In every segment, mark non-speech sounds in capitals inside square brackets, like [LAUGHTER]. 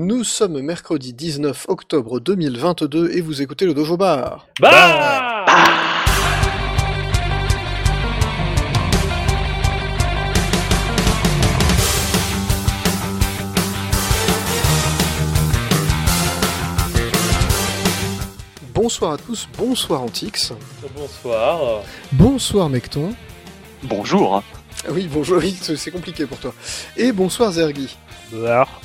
Nous sommes mercredi 19 octobre 2022 et vous écoutez le Dojo Bar. Bah Bonsoir à tous, bonsoir Antix. Bonsoir. Bonsoir Mecton. Bonjour. Ah Oui, bonjour, c'est compliqué pour toi. Et bonsoir Zergi. Bonsoir.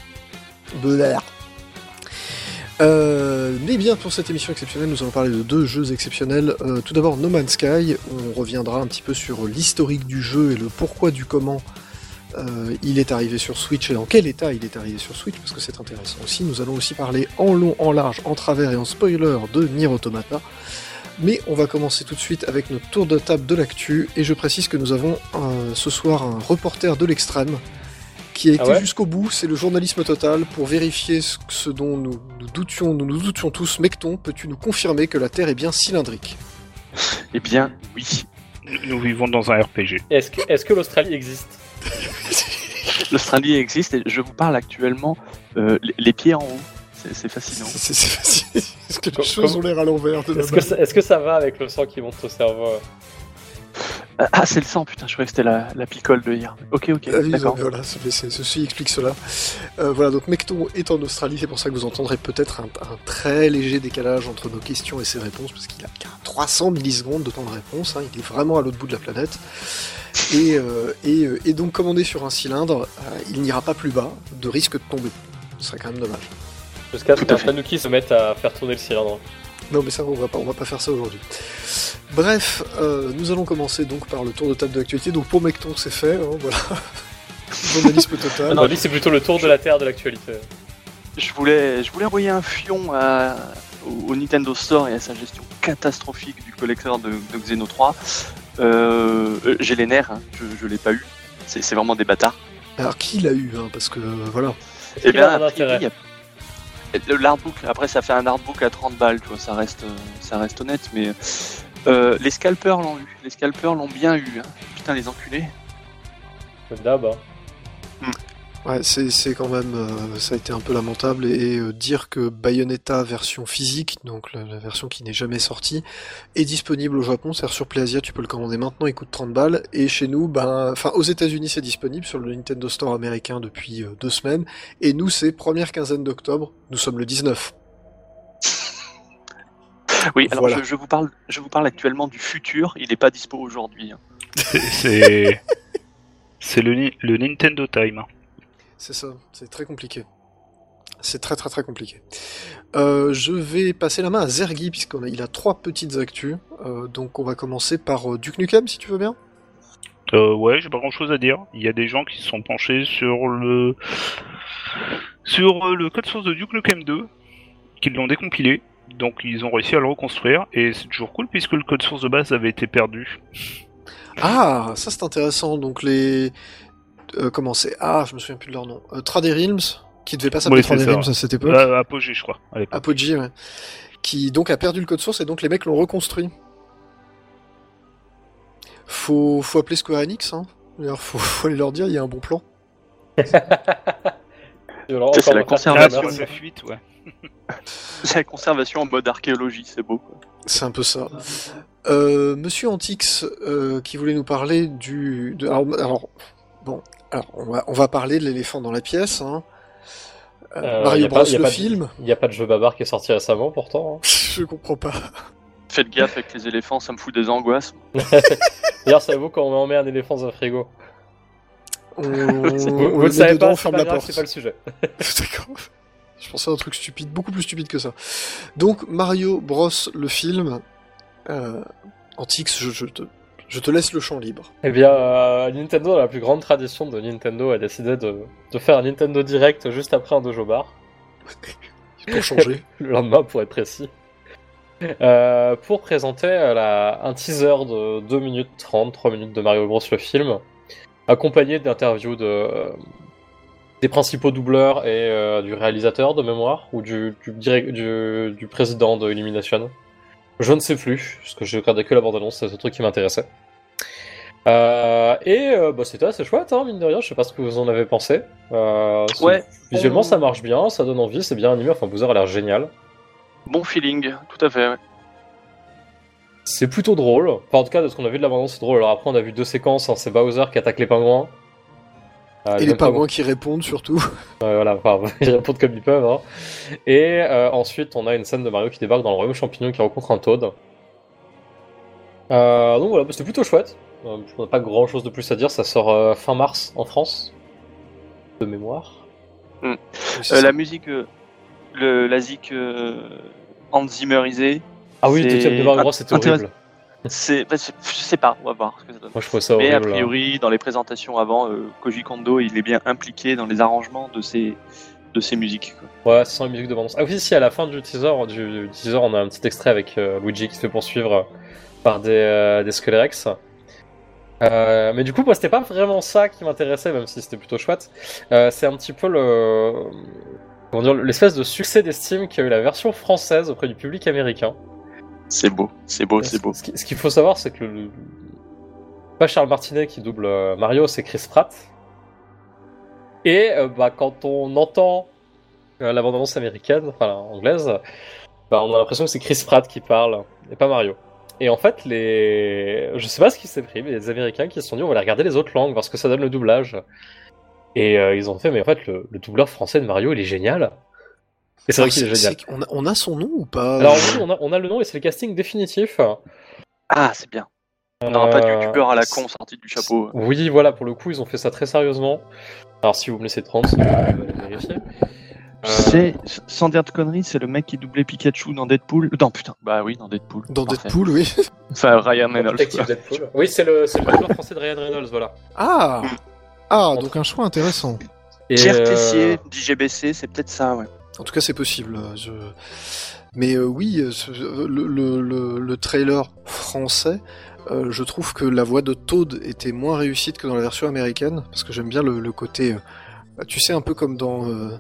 Euh, mais bien, pour cette émission exceptionnelle, nous allons parler de deux jeux exceptionnels. Euh, tout d'abord, No Man's Sky. On reviendra un petit peu sur l'historique du jeu et le pourquoi du comment euh, il est arrivé sur Switch et dans quel état il est arrivé sur Switch, parce que c'est intéressant aussi. Nous allons aussi parler en long, en large, en travers et en spoiler de Nier Automata. Mais on va commencer tout de suite avec notre tour de table de l'actu. Et je précise que nous avons ce soir un reporter de l'extrême qui a été Ah ouais jusqu'au bout. C'est le journalisme total pour vérifier ce, ce dont nous, nous doutions, nous nous doutions tous. Mecton, peux-tu nous confirmer que la Terre est bien cylindrique? Eh bien, oui. Nous vivons dans un RPG. Est-ce que, l'Australie existe? [LAUGHS] L'Australie existe et je vous parle actuellement euh, les, les pieds en haut. C'est fascinant. C'est c'est facile. [LAUGHS] Est-ce que les choses ont l'air à l'envers que, est-ce que ça va avec le sang qui monte au cerveau? Ah, Ah, c'est le sang, putain, je croyais que c'était la, la picole de hier. Ok, ok, Ah d'accord. Voilà, ceci explique cela. Euh, voilà, donc Mecton est en Australie, c'est pour ça que vous entendrez peut-être un, un très léger décalage entre nos questions et ses réponses, parce qu'il a, qu'il a 300 millisecondes de temps de réponse, hein, il est vraiment à l'autre bout de la planète. Et, euh, et, euh, et donc, comme on est sur un cylindre, euh, il n'ira pas plus bas, de risque de tomber. Ce serait quand même dommage. Jusqu'à ce Tout à qu'un fait. Tanuki se mette à faire tourner le cylindre. Non, mais ça, on va pas, on va pas faire ça aujourd'hui. Bref, euh, nous allons commencer donc par le tour de table de l'actualité. Donc pour Mecton, c'est fait, hein, voilà. [LAUGHS] Journalisme total. Non, lui, c'est plutôt le tour de la Terre de l'actualité. Je voulais, je voulais envoyer un fion à- au, au Nintendo Store et à sa gestion catastrophique du collecteur de, de Xeno 3. Euh, euh, J'ai les nerfs, hein, je, je l'ai pas eu. C'est vraiment des bâtards. Alors qui l'a eu hein, Parce que voilà. Eh bien, il y a- l'artbook, après ça fait un artbook à 30 balles, tu vois, ça reste, euh, ça reste honnête, mais euh, les scalpers l'ont eu, les scalpers l'ont bien eu, hein. putain les enculés. Comme d'hab. hein. Ouais, c'est c'est quand même, euh, ça a été un peu lamentable et, euh, dire que Bayonetta version physique, donc la, la version qui n'est jamais sortie, est disponible au Japon, c'est-à-dire sur PlayAsia, tu peux le commander maintenant, il coûte 30 balles, et chez nous, ben, enfin aux États-Unis c'est disponible sur le Nintendo Store américain depuis euh, deux semaines, et nous c'est première quinzaine d'octobre, nous sommes le 19. [LAUGHS] Oui, alors Voilà. je, je vous parle, je vous parle actuellement du futur, il n'est pas dispo aujourd'hui. hein. C'est- [LAUGHS] le, le Nintendo Time. C'est ça, c'est très compliqué. C'est très très très compliqué. Euh, je vais passer la main à Zergi, puisqu'il a, il a trois petites actus. Euh, donc on va commencer par euh, Duke Nukem, si tu veux bien. Euh, ouais, j'ai pas grand chose à dire. Il y a des gens qui se sont penchés sur le sur le code source de Duke Nukem 2, qui l'ont décompilé. Donc ils ont réussi à le reconstruire et c'est toujours cool puisque le code source de base avait été perdu. Ah, ça c'est intéressant. Donc les... euh, comment c'est? Ah, je me souviens plus de leur nom. Euh, Traderealms, qui devait pas s'appeler Oui, c'est Traderealms ça. à cette époque. Euh, Apogée, je crois. à l'époque. Apogee, ouais. Qui donc a perdu le code source et donc les mecs l'ont reconstruit. Faut, faut appeler Square Enix, hein. D'ailleurs, faut, faut aller leur dire, il y a un bon plan. [LAUGHS] Alors, c'est la conservation. la fuite, ouais. [LAUGHS] La conservation en mode archéologie, c'est beau. Quoi. C'est un peu ça. Euh, Monsieur Antix, euh, qui voulait nous parler du. de- alors, alors, bon, alors on va, on va parler de l'éléphant dans la pièce. Hein. Euh, Euh, y Mario pas- Bros le film. Il n'y a pas de jeu babar qui est sorti récemment pourtant. hein. [LAUGHS] Je comprends pas. Faites gaffe avec les éléphants, ça me fout des angoisses. [LAUGHS] D'ailleurs, savez-vous quand on met un éléphant dans un frigo? On, [LAUGHS] Vous, vous le savez dedans, pas, on c'est ferme pas la grave, porte. c'est pas le sujet. D'accord. Je pensais à un truc stupide, beaucoup plus stupide que ça. Donc Mario Bros le film. Euh, Antix, je, je te, je te laisse le champ libre. Eh bien, euh, Nintendo, dans la plus grande tradition de Nintendo, a décidé de, de faire un Nintendo Direct juste après un dojo bar. [LAUGHS] Pour changer. [LAUGHS] le lendemain pour être précis. Euh, pour présenter euh, la- un teaser de 2 minutes 30, 3 minutes de Mario Bros le film, accompagné d'interviews de, euh, des principaux doubleurs et euh, du réalisateur de mémoire, ou du, du, direct- du, du président de Illumination. Je ne sais plus, parce que j'ai regardé que la bande-annonce, c'est ce truc qui m'intéressait. Euh, et euh, bah, c'était assez chouette, hein, mine de rien. Je sais pas ce que vous en avez pensé. Euh, Ouais. Visuellement, on- ça marche bien, ça donne envie, c'est bien animé. Enfin, Bowser a l'air génial. Bon feeling, tout à fait. ouais. C'est plutôt drôle. Enfin, en tout cas, de ce qu'on a vu de la bande c'est drôle. Alors après, on a vu deux séquences. hein, c'est Bowser qui attaque les pingouins. Euh, Et les pingouins qui répondent surtout. [LAUGHS] Ouais, voilà, enfin, [LAUGHS] ils répondent comme ils peuvent. hein. Et euh, ensuite, on a une scène de Mario qui débarque dans le royaume champignon qui rencontre un Toad. Euh, donc voilà, bah, c'était plutôt chouette. Euh, je n'ai pas grand chose de plus à dire. Ça sort euh, fin mars en France, de mémoire. C'est Euh, la musique, le, la zik Hans Ah oui, C'est deuxième de Bros, c'était horrible. c'est, bah, je sais pas, on va voir ce que ça donne. Moi, je trouvais ça Mais horrible. a priori, dans les présentations avant, euh, Koji Kondo, il est bien impliqué dans les arrangements de ces, de ces musiques. quoi. Ouais, c'est sans la musique de bande. Ah oui, si, à la fin du teaser, du, du teaser on a un petit extrait avec euh, Luigi qui se fait poursuivre par des, euh, des. Euh, mais du coup, moi, c'était pas vraiment ça qui m'intéressait, même si c'était plutôt chouette. Euh, c'est un petit peu le. Comment dire, l'espèce de succès d'estime qu'a eu la version française auprès du public américain. C'est beau, c'est beau, c'est beau. Ce qui- ce qu'il faut savoir, c'est que le, pas Charles Martinet qui double euh, Mario, c'est Chris Pratt. Et euh, bah, quand on entend la bande-annonce américaine, enfin la anglaise, bah, on a l'impression que c'est Chris Pratt qui parle et pas Mario. Et en fait, les, je sais pas ce qui s'est pris, mais les Américains qui se sont dit on va aller regarder les autres langues, voir ce que ça donne le doublage. Et euh, ils ont fait mais en fait le, le doubleur français de Mario il est génial. Et c'est vrai qu'il est génial. on, a, on a son nom ou pas Alors oui, on a, on a le nom et c'est le casting définitif. Ah, c'est bien. On n'aura pas de Euh, youtubeur à la con sorti du chapeau. Oui, voilà, pour le coup, ils ont fait ça très sérieusement. Alors, si vous me laissez 30 secondes, je vais vérifier. Euh, C'est, sans dire de conneries, c'est le mec qui doublait Pikachu dans Deadpool. Non, putain, bah oui, dans Deadpool. Dans Parfait. Deadpool, oui. [LAUGHS] Enfin, Ryan Reynolds. Quoi. Deadpool. Oui, c'est le, c'est le français de Ryan Reynolds, voilà. Ah Ah, donc un choix intéressant. Et, Pierre euh, Tessier, d'IGBC, c'est peut-être ça, ouais. En tout cas, c'est possible. euh, je- Mais euh, oui, ce- le, le- le- le trailer français, euh, je trouve que la voix de Toad était moins réussite que dans la version américaine, parce que j'aime bien le, le côté... euh, tu sais, un peu comme dans euh,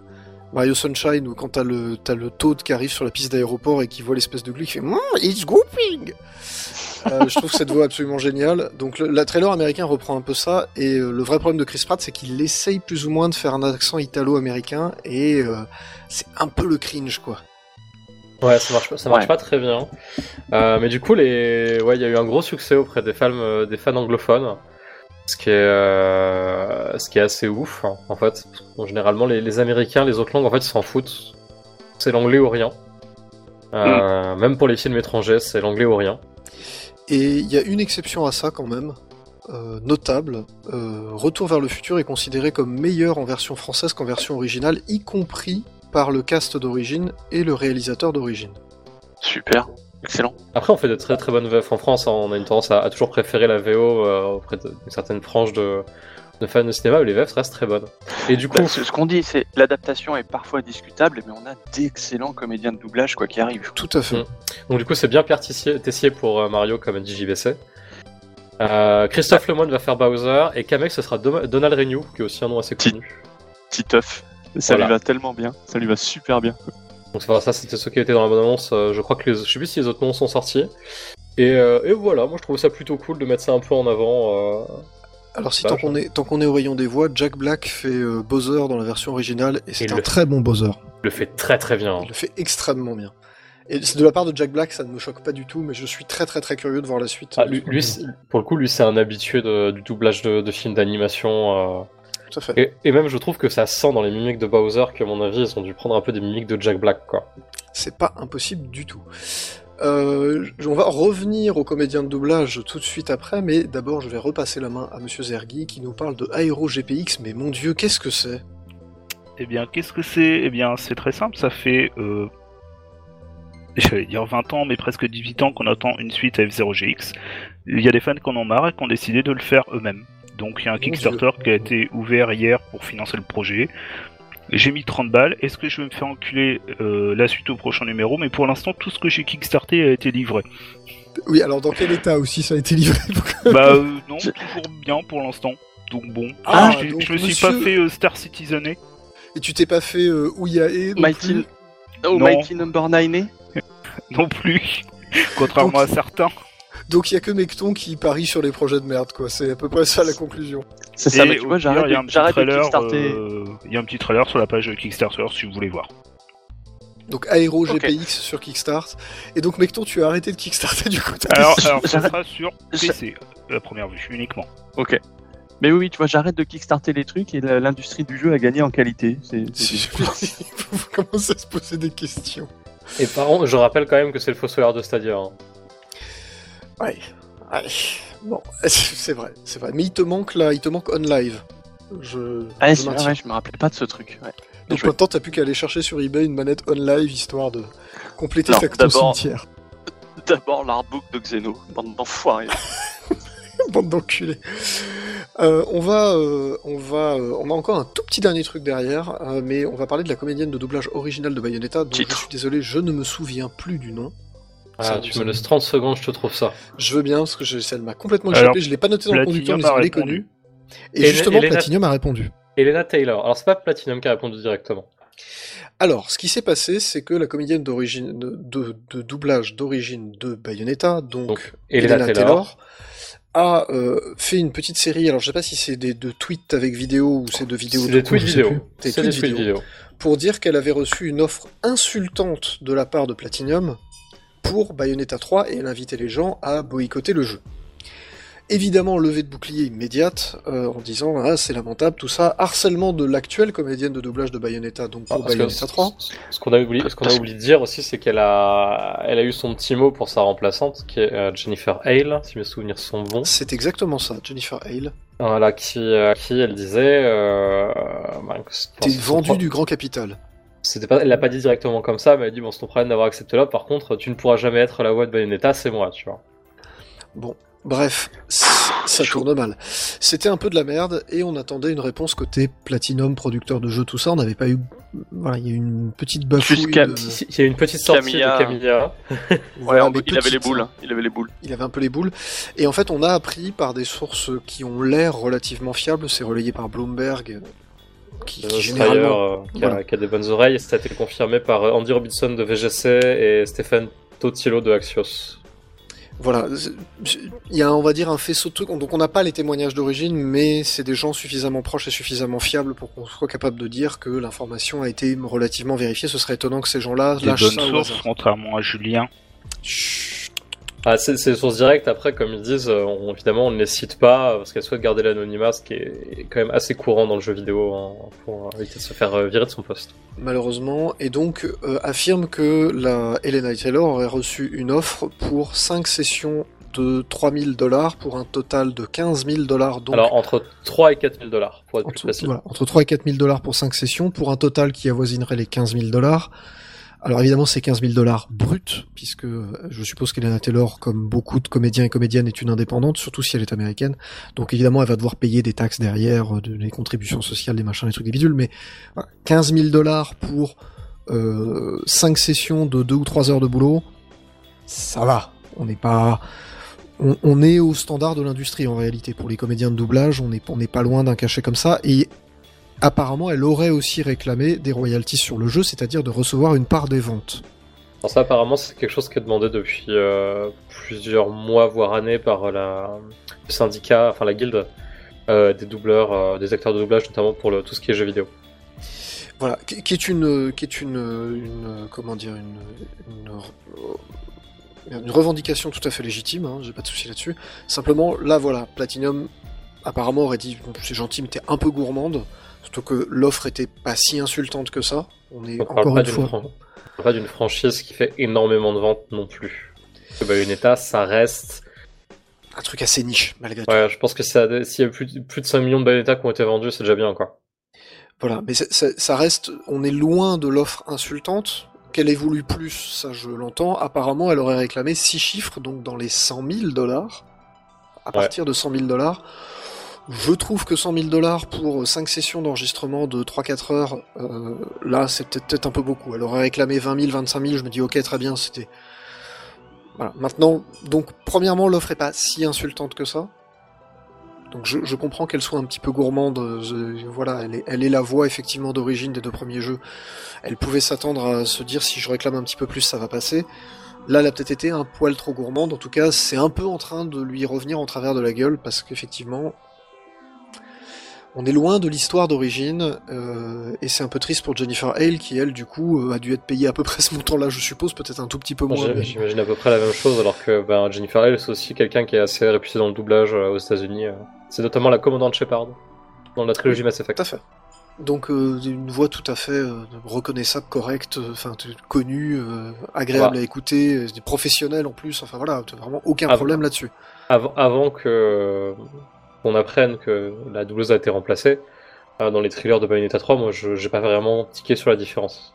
Mario Sunshine, où quand t'as le, t'as le Toad qui arrive sur la piste d'aéroport et qui voit l'espèce de glue qui fait It's gooping Euh, Je trouve cette voix absolument géniale. Donc le la trailer américain reprend un peu ça, et euh, le vrai problème de Chris Pratt, c'est qu'il essaye plus ou moins de faire un accent italo-américain, et euh, c'est un peu le cringe, quoi. Ouais, ça marche, pas- ça marche Ouais. pas très bien. Euh, mais du coup, les... ouais, il y a eu un gros succès auprès des fans, euh, des fans anglophones. Ce qui est, euh, ce qui est assez ouf, hein, en fait. Bon, généralement, les, les Américains, les autres langues, en fait, ils s'en foutent. C'est l'anglais ou rien. Euh, Même pour les films étrangers, c'est l'anglais ou rien. Et il y a une exception à ça quand même, euh, notable. Euh, Retour vers le futur est considéré comme meilleur en version française qu'en version originale, y compris par le cast d'origine et le réalisateur d'origine. Super, excellent. Après, on fait de très très bonnes VF en France. hein. On a une tendance à, à toujours préférer la VO euh, auprès d'une certaine frange de, de fans de cinéma, mais les VF restent très bonnes. Et du coup, Bah, ce ce qu'on dit, c'est l'adaptation est parfois discutable, mais on a d'excellents comédiens de doublage, quoi qu'il arrive. Tout à fait. Mm. donc du coup, c'est bien Pierre Tessier, Tessier pour euh, Mario comme DJBC. Euh, Christophe Lemoine va faire Bowser et Kamek ce sera Dom- Donald Renew, qui est aussi un nom assez connu. Titeuf. Ça Voilà. lui va tellement bien, ça lui va super bien. Donc voilà, ça c'était ce qui était dans la bonne annonce. Euh, je crois que les, je sais plus si les autres noms sont sortis. Et, euh, et voilà, moi je trouve ça plutôt cool de mettre ça un peu en avant. euh. Alors si Bah, tant qu'on est, tant qu'on est au rayon des voix, Jack Black fait euh, Bowser dans la version originale, et c'est un le- très bon Bowser. Il le fait très très bien. Il le fait extrêmement bien. Et c'est de la part de Jack Black, ça ne me choque pas du tout, mais je suis très très très curieux de voir la suite. Ah, lui, pour le coup, lui c'est un habitué de- du doublage de, de films d'animation. euh. Tout à fait. Et, et même je trouve que ça sent dans les mimiques de Bowser qu'à mon avis ils ont dû prendre un peu des mimiques de Jack Black quoi. C'est pas impossible du tout. Euh, on va revenir aux comédiens de doublage tout de suite après, mais d'abord je vais repasser la main à Monsieur Zergui qui nous parle de Aero GPX, mais mon dieu, qu'est-ce que c'est? Eh bien, qu'est-ce que c'est? Eh bien, c'est très simple, ça fait... Euh... [LAUGHS] J'allais dire 20 ans, mais presque 18 ans qu'on attend une suite à F0GX. Il y a des fans qui en ont marre et qui ont décidé de le faire eux-mêmes. Donc il y a un Kickstarter qui a été ouvert hier pour financer le projet. J'ai mis 30 balles. Est-ce que je vais me faire enculer euh, la suite au prochain numéro? Mais pour l'instant, tout ce que j'ai kickstarté a été livré. Oui, alors dans quel état aussi ça a été livré? [LAUGHS] Bah euh, [LAUGHS] non, Je- toujours bien pour l'instant. Donc bon, Ah, je, donc, je me suis monsieur- pas fait euh, Star Citizener. Et tu t'es pas fait euh, Ouyae Mighty, oh. Mighty Number 9 [LAUGHS] non plus, contrairement à certains. Donc il y a que Mecton qui parie sur les projets de merde, quoi. C'est à peu près ça la conclusion. C'est ça, mais tu vois, j'arrête de, kickstarter. euh, Il y a un petit trailer sur la page Kickstarter si vous voulez voir. Donc Aero. GPX sur Kickstart. Et donc Mecton, tu as arrêté de Kickstarter du coup. Alors, alors ça [LAUGHS] sera sur PC, la première vue uniquement. Ok. Mais oui, oui, tu vois, j'arrête de kickstarter les trucs et l'industrie du jeu a gagné en qualité. C'est, c'est- [LAUGHS] Vous commencez à se poser des questions. Et par contre, je rappelle quand même que c'est le fossoyeur de Stadia. hein. Ouais. Ouais. Bon, [LAUGHS] c'est vrai, c'est vrai. Mais il te manque là, il te manque on live. Je, Ah, je ouais, je me rappelais pas de ce truc. Ouais. Donc maintenant, t'as plus qu'à aller chercher sur eBay une manette on live histoire de compléter Non, ta cimetière. [LAUGHS] D'abord l'artbook de Xeno, bande d'enfoirés. [LAUGHS] Bande d'enculés. Euh, on va, euh, on va, euh, on a encore un tout petit dernier truc derrière, euh, mais on va parler de la comédienne de doublage originale de Bayonetta. dont je suis désolé, je ne me souviens plus du nom. Ah, tu me laisses 30 secondes, je te trouve ça. Je veux bien parce que je, ça m'a complètement Alors, échappé. Je l'ai pas noté dans le conducteur, mais je l'ai connu. Et Elena- justement, Elena- Platinum a répondu. Elena Taylor. Alors, c'est pas Platinum qui a répondu directement. Alors, ce qui s'est passé, c'est que la comédienne d'origine de, de- de doublage d'origine de Bayonetta, donc, Donc, Elena, Elena Taylor. Taylor, a euh, fait une petite série. Alors, je sais pas si c'est des de tweets avec vidéo ou c'est de vidéos. C'est des tweets vidéo. C'est des tweets vidéo. Pour dire qu'elle avait reçu une offre insultante de la part de Platinum pour Bayonetta 3 et elle invitait les gens à boycotter le jeu. Évidemment, levée de bouclier immédiate euh, en disant ah, c'est lamentable, tout ça. Harcèlement de l'actuelle comédienne de doublage de Bayonetta, donc Ah, pour Bayonetta 3. ce- qu'on a oublié, ce qu'on a oublié de dire aussi, c'est qu'elle a, elle a eu son petit mot pour sa remplaçante, qui est euh, Jennifer Hale, si mes souvenirs sont bons. C'est exactement ça, Jennifer Hale. Voilà, qui, qui elle disait, euh, bah, T'es vendu du grand capital. C'était pas, elle l'a pas dit directement comme ça, mais elle a dit bon, c'est ton problème d'avoir accepté là. Par contre, tu ne pourras jamais être la voix de Bayonetta, c'est moi, tu vois. Bref, c- ça tourne mal. C'était un peu de la merde et on attendait une réponse côté Platinum, producteur de jeux, tout ça. On n'avait pas eu. Voilà, il y a eu une petite bafouille. De- Il y a eu une petite sortie Camilla. de Camilla. voilà, Ouais, il avait les boules. hein. Il avait les boules. Il avait un peu les boules. Et en fait, on a appris par des sources qui ont l'air relativement fiables. C'est relayé par Bloomberg, qui, Euh, qui généralement. euh, qui, a, voilà. qui a des bonnes oreilles, ça a été confirmé par euh, Andy Robinson de VGC et Stéphane Totiello de Axios. Voilà, il y a, on va dire, un faisceau de trucs. Donc, on n'a pas les témoignages d'origine, mais c'est des gens suffisamment proches et suffisamment fiables pour qu'on soit capable de dire que l'information a été relativement vérifiée. Ce serait étonnant que ces gens-là Des lâchent bonnes ça sources, contrairement à Julien. Chut. Ah, c'est c'est des sources directes, après, comme ils disent, euh, on- évidemment, on ne les cite pas parce qu'elles souhaitent garder l'anonymat, ce qui est quand même assez courant dans le jeu vidéo hein, pour éviter de se faire euh, virer de son poste. malheureusement, et donc euh, affirme que la Elena Taylor aurait reçu une offre pour 5 sessions de 3000 dollars pour un total de 15 000 dollars. Donc, Alors, entre 3 et 4 000 dollars, pour être plus entre, précis. voilà, entre 3 et 4 000 dollars pour 5 sessions, pour un total qui avoisinerait les 15 000 dollars. Alors évidemment, c'est 15 000 dollars bruts, puisque euh, je suppose qu'Elena Taylor, comme beaucoup de comédiens et comédiennes, est une indépendante, surtout si elle est américaine. Donc évidemment, elle va devoir payer des taxes derrière, euh, de- des contributions sociales, des machins, des trucs, des bidules. Mais voilà, 15 000 dollars pour euh, 5 sessions de 2 ou 3 heures de boulot, ça va. On n'est pas... On, on est au standard de l'industrie en réalité. Pour les comédiens de doublage, on n'est on n'est pas loin d'un cachet comme ça. Et apparemment, elle aurait aussi réclamé des royalties sur le jeu, c'est-à-dire de recevoir une part des ventes. Alors ça, apparemment, c'est quelque chose qui est demandé depuis euh, plusieurs mois, voire années, par la, le syndicat, enfin la guilde euh, des doubleurs, euh, des acteurs de doublage, notamment pour le, tout ce qui est jeux vidéo. Voilà, qui, qui est une, qui est une, une comment dire, une, une, une revendication tout à fait légitime. Hein, J'ai pas de souci là-dessus. Simplement, là, voilà, Platinum apparemment aurait dit, bon, c'est gentil, mais t'es un peu gourmande. Surtout que l'offre était pas si insultante que ça. On est On parle encore une d'une fois. fran- on parle pas d'une franchise qui fait énormément de ventes non plus. Que Bayonetta, ça reste. Un truc assez niche, malgré tout. Ouais, je pense que s'il y a plus, de- plus de 5 millions de Bayonetta qui ont été vendus, c'est déjà bien, quoi. Voilà, mais ça, ça- ça reste, on est loin de l'offre insultante. Qu'elle ait voulu plus, ça je l'entends. Apparemment, elle aurait réclamé 6 chiffres, donc dans les 100 000 dollars. À Ouais. partir de 100 000 dollars. Je trouve que 100 000 dollars pour 5 sessions d'enregistrement de 3-4 heures, euh, là c'est peut-être un peu beaucoup. Elle aurait réclamé 20 000, 25 000, je me dis ok très bien, c'était... Voilà. Maintenant, donc premièrement l'offre est pas si insultante que ça. Donc je, je comprends qu'elle soit un petit peu gourmande. euh, voilà, elle est, elle est la voix effectivement d'origine des deux premiers jeux. Elle pouvait s'attendre à se dire si je réclame un petit peu plus, ça va passer. Là, elle a peut-être été un poil trop gourmande. En tout cas, c'est un peu en train de lui revenir en travers de la gueule parce qu'effectivement, on est loin de l'histoire d'origine euh, et c'est un peu triste pour Jennifer Hale qui, elle, du coup, euh, a dû être payée à peu près ce montant-là, je suppose, peut-être un tout petit peu moins. J'imagine à peu près la même chose, alors que ben, Jennifer Hale, c'est aussi quelqu'un qui est assez réputé dans le doublage euh, aux États-Unis. C'est notamment la commandante Shepard dans la trilogie Mass Effect. Tout à fait. Donc une voix tout à fait reconnaissable, correcte, enfin connue, agréable à écouter, des professionnels en plus. Enfin voilà, vraiment aucun problème là-dessus. Avant, avant que qu'on apprenne que la doubleuse a été remplacée, euh, dans les thrillers de Bayonetta 3, moi je j'ai pas vraiment tiqué sur la différence.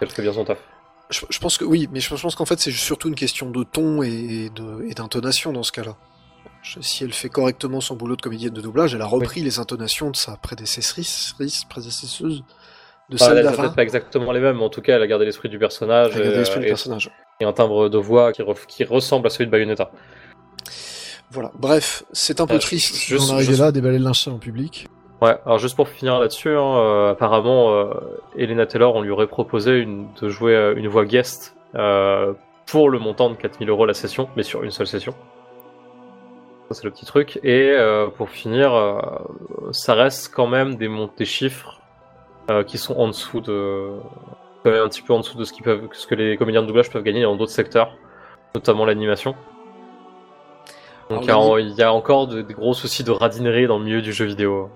Elle fait bien son taf. Je, je pense que oui, mais je pense qu'en fait c'est surtout une question de ton et d'intonation dans ce cas-là. Si elle fait correctement son boulot de comédienne de doublage, elle a repris les intonations de sa prédécessrice, prédécesseuse de Enfin, celle d'avant. pas exactement les mêmes, mais en tout cas elle a gardé l'esprit du personnage Elle a gardé et, l'esprit du et- personnage. et un timbre de voix qui, qui ressemble à celui de Bayonetta. Voilà. Bref, c'est un peu Euh, triste. juste- d'en arriver juste- là, déballer le linge en public. Ouais, alors juste pour finir là-dessus, hein, euh, apparemment, euh, Elena Taylor, on lui aurait proposé une, de jouer une voix guest pour le montant de 4000 euros la session, mais sur une seule session. Ça, c'est le petit truc. Et pour finir, ça reste quand même des, mont- des chiffres qui sont en dessous de. un petit peu en dessous de ce, qu'ils peuvent, ce que les comédiens de doublage peuvent gagner dans d'autres secteurs, notamment l'animation. Donc il y a- Alors, il y, a encore de- des gros soucis de radinerie dans le milieu du jeu vidéo.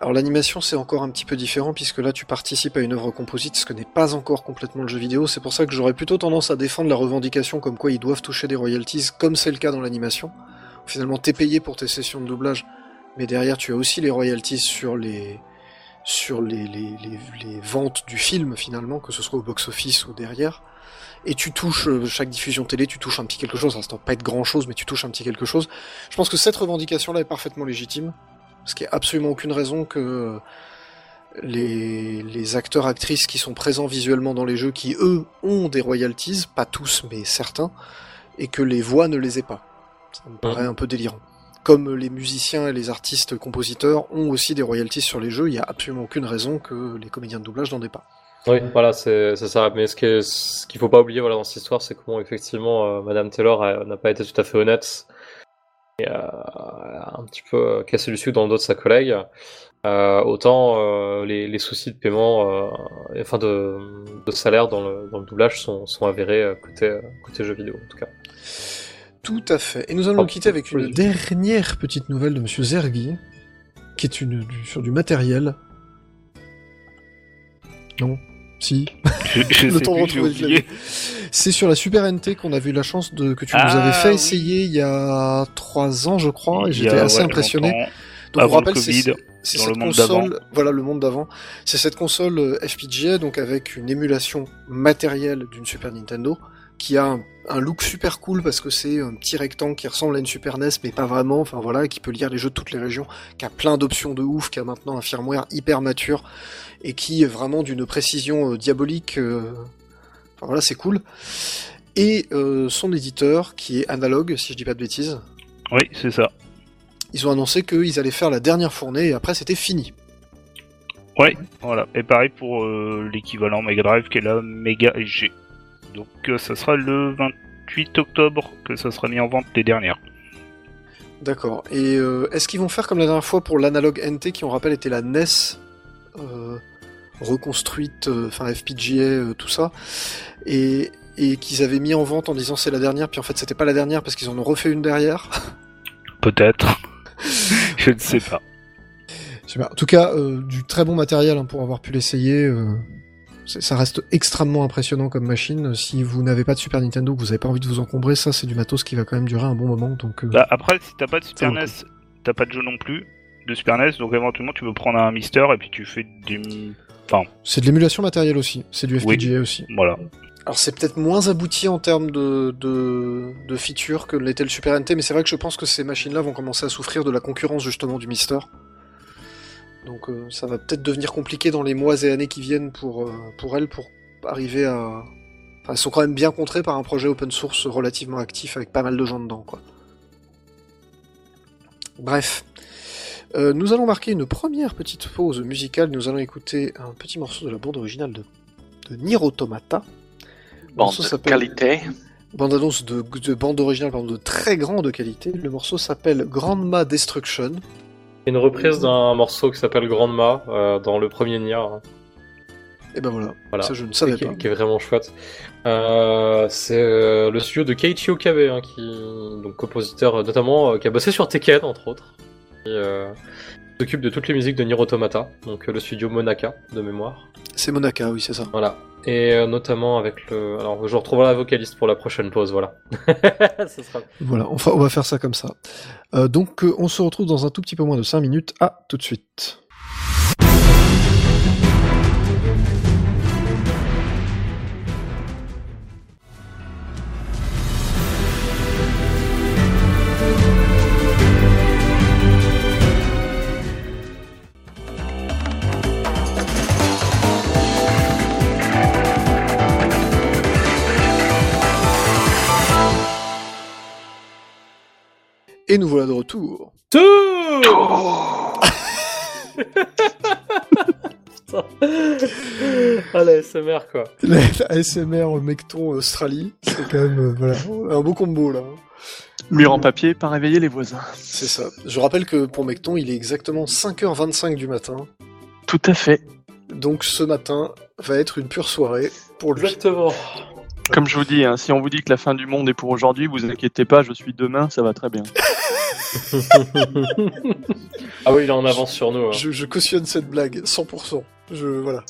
Alors l'animation c'est encore un petit peu différent puisque là tu participes à une œuvre composite, ce que n'est pas encore complètement le jeu vidéo. C'est pour ça que j'aurais plutôt tendance à défendre la revendication comme quoi ils doivent toucher des royalties, comme c'est le cas dans l'animation. Finalement t'es payé pour tes sessions de doublage, mais derrière tu as aussi les royalties sur les sur les, les, les, les ventes du film finalement, que ce soit au box-office ou derrière. Et tu touches, euh, chaque diffusion télé, tu touches un petit quelque chose, ça ne doit pas être grand chose, mais tu touches un petit quelque chose. Je pense que cette revendication-là est parfaitement légitime. Parce qu'il n'y a absolument aucune raison que les, les acteurs, actrices qui sont présents visuellement dans les jeux, qui eux ont des royalties, pas tous mais certains, et que les voix ne les aient pas. Ça me paraît un peu délirant. Comme les musiciens et les artistes compositeurs ont aussi des royalties sur les jeux, il n'y a absolument aucune raison que les comédiens de doublage n'en aient pas. Oui, voilà, c'est ça. Mais ce qui est- ce qu'il faut pas oublier voilà, dans cette histoire, c'est comment effectivement euh, Madame Taylor n'a pas été tout à fait honnête et euh, a un petit peu euh, cassé du sucre dans le dos de sa collègue. Euh, autant euh, les, les soucis de paiement, enfin de, de salaire dans le, dans le doublage sont, sont avérés côté, côté jeux vidéo en tout cas. Tout à fait. Et nous allons nous quitter avec une dernière petite nouvelle de Monsieur Zergi, qui est une, du- sur du matériel. Non Si Je, je [LAUGHS] le temps de. C'est sur la Super NT qu'on a vu la chance de que tu nous Ah, avais fait oui. essayer il y a trois ans, je crois, et j'étais assez ouais, impressionné. longtemps. Donc on avant rappelle, c'est cette monde console, voilà le monde d'avant. C'est cette console euh, FPGA, donc avec une émulation matérielle d'une Super Nintendo, qui a un, un look super cool parce que c'est un petit rectangle qui ressemble à une Super NES, mais pas vraiment. Enfin voilà, qui peut lire les jeux de toutes les régions, qui a plein d'options de ouf, qui a maintenant un firmware hyper mature et qui est vraiment d'une précision euh, diabolique. euh, Enfin voilà, c'est cool. Et euh, son éditeur, qui est Analog, si je dis pas de bêtises, Oui, c'est ça. ils ont annoncé qu'ils allaient faire la dernière fournée et après c'était fini. Ouais, voilà. Et pareil pour l'équivalent Mega Drive qui est la Mega SG. Donc euh, ça sera le 28 octobre que ça sera mis en vente les dernières. D'accord. Et euh, est-ce qu'ils vont faire comme la dernière fois pour l'analogue NT qui on rappelle était la NES euh, reconstruite, euh, enfin FPGA, euh, tout ça, et, et qu'ils avaient mis en vente en disant c'est la dernière, puis en fait c'était pas la dernière parce qu'ils en ont refait une derrière? [LAUGHS] Peut-être. [LAUGHS] je ne sais pas. En tout cas, euh, du très bon matériel hein, pour avoir pu l'essayer. Ça reste extrêmement impressionnant comme machine. Si vous n'avez pas de Super Nintendo, que vous n'avez pas envie de vous encombrer, ça c'est du matos qui va quand même durer un bon moment. Donc, euh, Bah, après, si t'as pas de Super NES, t'as pas de jeu non plus de Super NES, donc éventuellement tu peux prendre un Mister et puis tu fais des... c'est de l'émulation matérielle aussi. C'est du Oui. FPGA aussi. Voilà. Alors c'est peut-être moins abouti en termes de, de, de features que l'était le Super NT, mais c'est vrai que je pense que ces machines-là vont commencer à souffrir de la concurrence justement du Mister. Donc euh, ça va peut-être devenir compliqué dans les mois et années qui viennent pour, euh, pour elles pour arriver à... Enfin, elles sont quand même bien contrées par un projet open source relativement actif avec pas mal de gens dedans, quoi. Bref. Euh, nous allons marquer une première petite pause musicale. Nous allons écouter un petit morceau de la bande originale de, de Nier Automata. Bande s'appelle qualité. bande-annonce de, de bande originale pardon, de très grande qualité. Le morceau s'appelle Grandma Destruction. Une reprise d'un morceau qui s'appelle Grandma euh, dans le premier Nier. Et ben voilà, Voilà. ça je ne savais qui, pas. qui est vraiment chouette. Euh, c'est euh, le studio de Keiichi Okabe, hein, qui donc compositeur euh, notamment qui a bossé sur Tekken entre autres, s'occupe de toutes les musiques de Nier Automata, donc euh, le studio Monaka de mémoire. C'est Monaka, oui c'est ça. Voilà. Et euh, notamment avec le. Alors je retrouverai la vocaliste pour la prochaine pause, voilà. [LAUGHS] Sera- Voilà, enfin, on va faire ça comme ça. Euh, donc on se retrouve dans un tout petit peu moins de 5 minutes. À tout de suite. Et nous voilà de retour. Putain. ah la SMR quoi. La, la ASMR Mecton Australie, c'est quand même euh, voilà, un beau combo là. Mur en papier, pas réveiller les voisins. C'est ça. Je rappelle que pour Mecton, il est exactement 5h25 du matin. Tout à fait. Donc ce matin va être une pure soirée pour lui. Exactement. Comme je vous dis, hein, si on vous dit que la fin du monde est pour aujourd'hui, vous inquiétez pas, je suis demain, ça va très bien. [LAUGHS] ah oui, il est en avance sur nous. hein. Je, je cautionne cette blague, 100%. Je, voilà.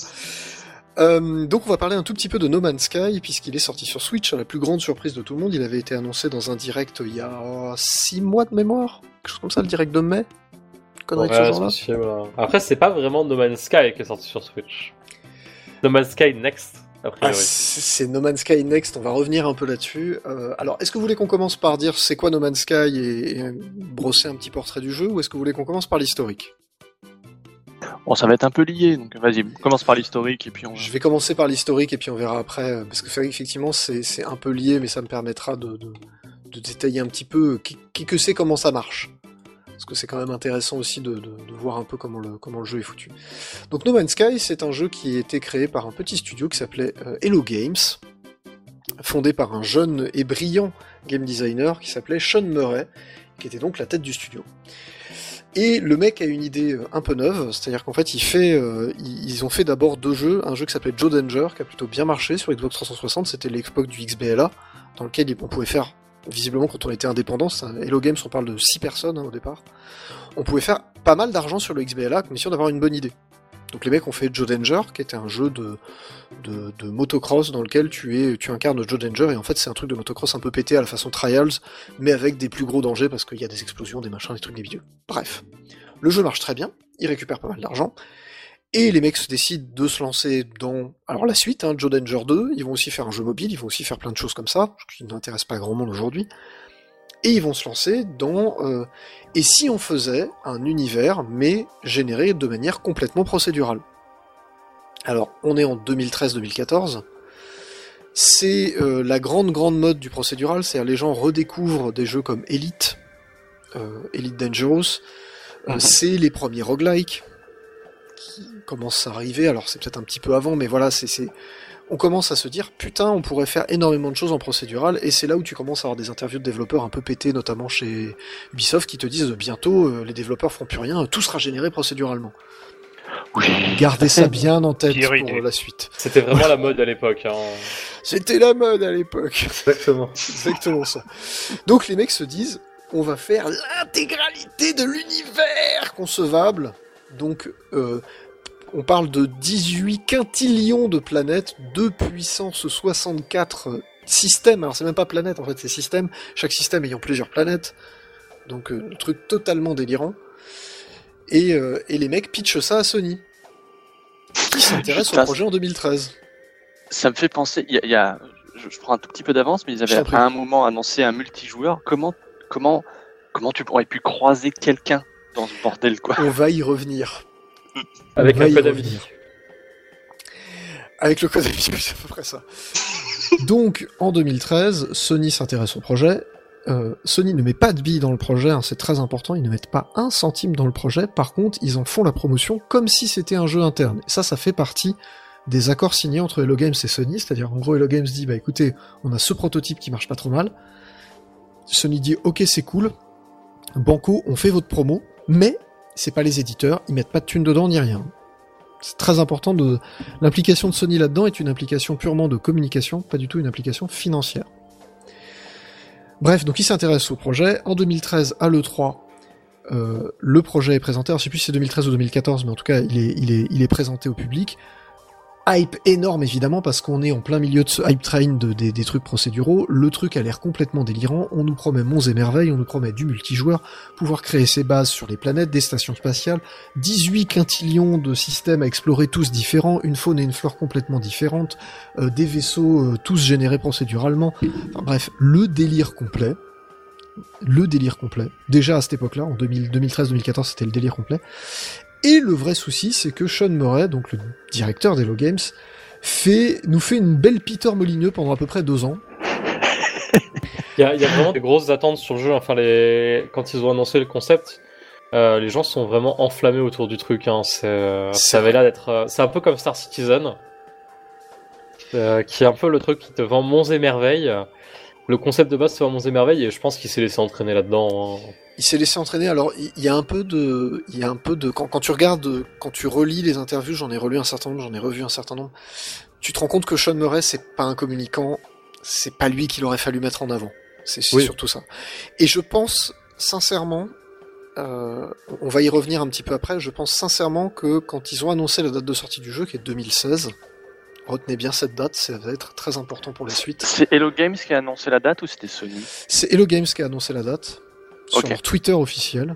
Euh, donc on va parler un tout petit peu de No Man's Sky, puisqu'il est sorti sur Switch, à la plus grande surprise de tout le monde. Il avait été annoncé dans un direct il y a 6 mois de mémoire, quelque chose comme ça, le direct de mai. Connerie de ce genre-là. possible. Après, c'est pas vraiment No Man's Sky qui est sorti sur Switch. No Man's Sky Next, Ah, c'est No Man's Sky Next, on va revenir un peu là-dessus. Euh, alors, est-ce que vous voulez qu'on commence par dire c'est quoi No Man's Sky et, et brosser un petit portrait du jeu, ou est-ce que vous voulez qu'on commence par l'historique? Bon, ça va être un peu lié, donc vas-y, commence par l'historique et puis on va... Je vais commencer par l'historique et puis on verra après, parce que qu'effectivement c'est c'est un peu lié, mais ça me permettra de, de, de détailler un petit peu qui, qui que c'est comment ça marche. Parce que c'est quand même intéressant aussi de, voir un peu comment le, jeu est foutu. Donc No Man's Sky, c'est un jeu qui a été créé par un petit studio qui s'appelait euh, Hello Games, fondé par un jeune et brillant game designer qui s'appelait Sean Murray, qui était donc la tête du studio. Et le mec a une idée euh, un peu neuve, c'est-à-dire qu'en fait, euh, ils ont fait d'abord deux jeux, un jeu qui s'appelait Joe Danger, qui a plutôt bien marché sur Xbox 360, c'était l'époque du XBLA, dans lequel on pouvait faire, visiblement quand on était indépendant, un- Hello Games, on parle de 6 personnes hein, au départ, on pouvait faire pas mal d'argent sur le XBLA, à condition d'avoir une bonne idée. Donc les mecs ont fait Joe Danger, qui était un jeu de, de, motocross dans lequel tu, es, tu incarnes Joe Danger, et en fait c'est un truc de motocross un peu pété à la façon Trials, mais avec des plus gros dangers parce qu'il y a des explosions, des machins, des trucs, des. Bref. Le jeu marche très bien, il récupère pas mal d'argent, et les mecs se décident de se lancer dans alors la suite, hein, Joe Danger 2, ils vont aussi faire un jeu mobile, ils vont aussi faire plein de choses comme ça, qui n'intéressent pas grand monde aujourd'hui, et ils vont se lancer dans euh, et si on faisait un univers, mais généré de manière complètement procédurale. Alors, on est en 2013-2014, c'est euh, la grande grande mode du procédural, c'est-à-dire les gens redécouvrent des jeux comme Elite, euh, Elite Dangerous, Mhm. c'est les premiers roguelikes qui commencent à arriver, alors c'est peut-être un petit peu avant, mais voilà, c'est, c'est... on commence à se dire, putain, on pourrait faire énormément de choses en procédural, et c'est là où tu commences à avoir des interviews de développeurs un peu pétés, notamment chez Ubisoft, qui te disent, bientôt, euh, les développeurs feront plus rien, tout sera généré procéduralement. Oui. Gardez ça bien en tête Pire pour idée. la suite. C'était vraiment la mode à l'époque. Hein. C'était la mode à l'époque. Exactement. Exactement ça. Donc les mecs se disent, on va faire l'intégralité de l'univers concevable. Donc euh, on parle de 18 quintillions de planètes, 2 puissance 64 systèmes. Alors c'est même pas planète en fait, c'est système. Chaque système ayant plusieurs planètes. Donc euh, le truc totalement délirant. Et, euh, et les mecs pitchent ça à Sony. Qui s'intéresse au projet en 2013. Ça me fait penser, il y a, il y a- je, je prends un tout petit peu d'avance, mais ils avaient à un moment annoncé un multijoueur. Comment, comment, comment tu pourrais pu croiser quelqu'un dans ce bordel, quoi? On va y revenir. Avec un code ami. Avec le code ami, c'est à peu près ça. Donc, en 2013, Sony s'intéresse au projet. Euh, Sony ne met pas de billes dans le projet, hein, c'est très important, ils ne mettent pas un centime dans le projet. Par contre, ils en font la promotion comme si c'était un jeu interne. Et ça, ça fait partie des accords signés entre Hello Games et Sony, c'est-à-dire en gros Hello Games dit bah écoutez, on a ce prototype qui marche pas trop mal. Sony dit ok c'est cool, Banco on fait votre promo, mais c'est pas les éditeurs, ils mettent pas de thunes dedans ni rien. C'est très important de l'implication de Sony là-dedans est une implication purement de communication, pas du tout une implication financière. Bref, donc il s'intéresse au projet. En 2013, à l'E3, euh, le projet est présenté. Alors, je sais plus si c'est 2013 ou 2014, mais en tout cas, il est, présenté au public. Hype énorme évidemment parce qu'on est en plein milieu de ce hype train de, des, trucs procéduraux. Le truc a l'air complètement délirant. On nous promet monts et merveilles, on nous promet du multijoueur, pouvoir créer ses bases sur les planètes, des stations spatiales, 18 quintillions de systèmes à explorer tous différents, une faune et une flore complètement différentes, euh, des vaisseaux euh, tous générés procéduralement. Enfin bref, le délire complet le délire complet. Déjà à cette époque-là, en 2013-2014, c'était le délire complet. Et le vrai souci, c'est que Sean Murray, donc le directeur d'Hello Games, fait, nous fait une belle Peter Molineux pendant à peu près deux ans. [LAUGHS] Il y, a, il y a vraiment des grosses attentes sur le jeu. Enfin, les... quand ils ont annoncé le concept, euh, les gens sont vraiment enflammés autour du truc. Hein. C'est, euh, ça avait l'air d'être. euh, c'est un peu comme Star Citizen, euh, qui est un peu le truc qui te vend monts et merveilles. Le concept de base, c'est Monts et merveilles, et je pense qu'il s'est laissé entraîner là-dedans. hein. Il s'est laissé entraîner. Alors, il y a un peu de, il y a un peu de, quand, quand tu regardes, quand tu relis les interviews, j'en ai relu un certain nombre, j'en ai revu un certain nombre. Tu te rends compte que Sean Murray, c'est pas un communicant, c'est pas lui qu'il aurait fallu mettre en avant. C'est c'est Oui. surtout ça. Et je pense sincèrement, euh, on va y revenir un petit peu après. Je pense sincèrement que quand ils ont annoncé la date de sortie du jeu, qui est 2016, retenez bien cette date, ça va être très important pour la suite. C'est Hello Games qui a annoncé la date ou c'était Sony? C'est Hello Games qui a annoncé la date sur leur Twitter officiel.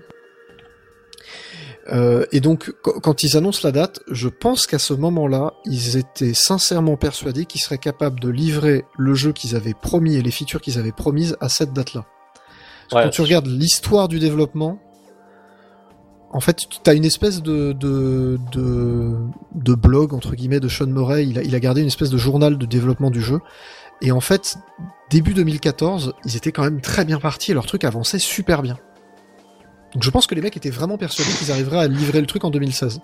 Euh, et donc, qu- quand ils annoncent la date, je pense qu'à ce moment-là, ils étaient sincèrement persuadés qu'ils seraient capables de livrer le jeu qu'ils avaient promis et les features qu'ils avaient promises à cette date-là. Ouais, quand tu regardes l'histoire du développement, en fait, tu as une espèce de, de, de, de blog, entre guillemets, de Sean Murray. Il a, il a gardé une espèce de journal de développement du jeu. Et en fait, début 2014, ils étaient quand même très bien partis et leur truc avançait super bien. Donc je pense que les mecs étaient vraiment persuadés qu'ils arriveraient à livrer le truc en 2016.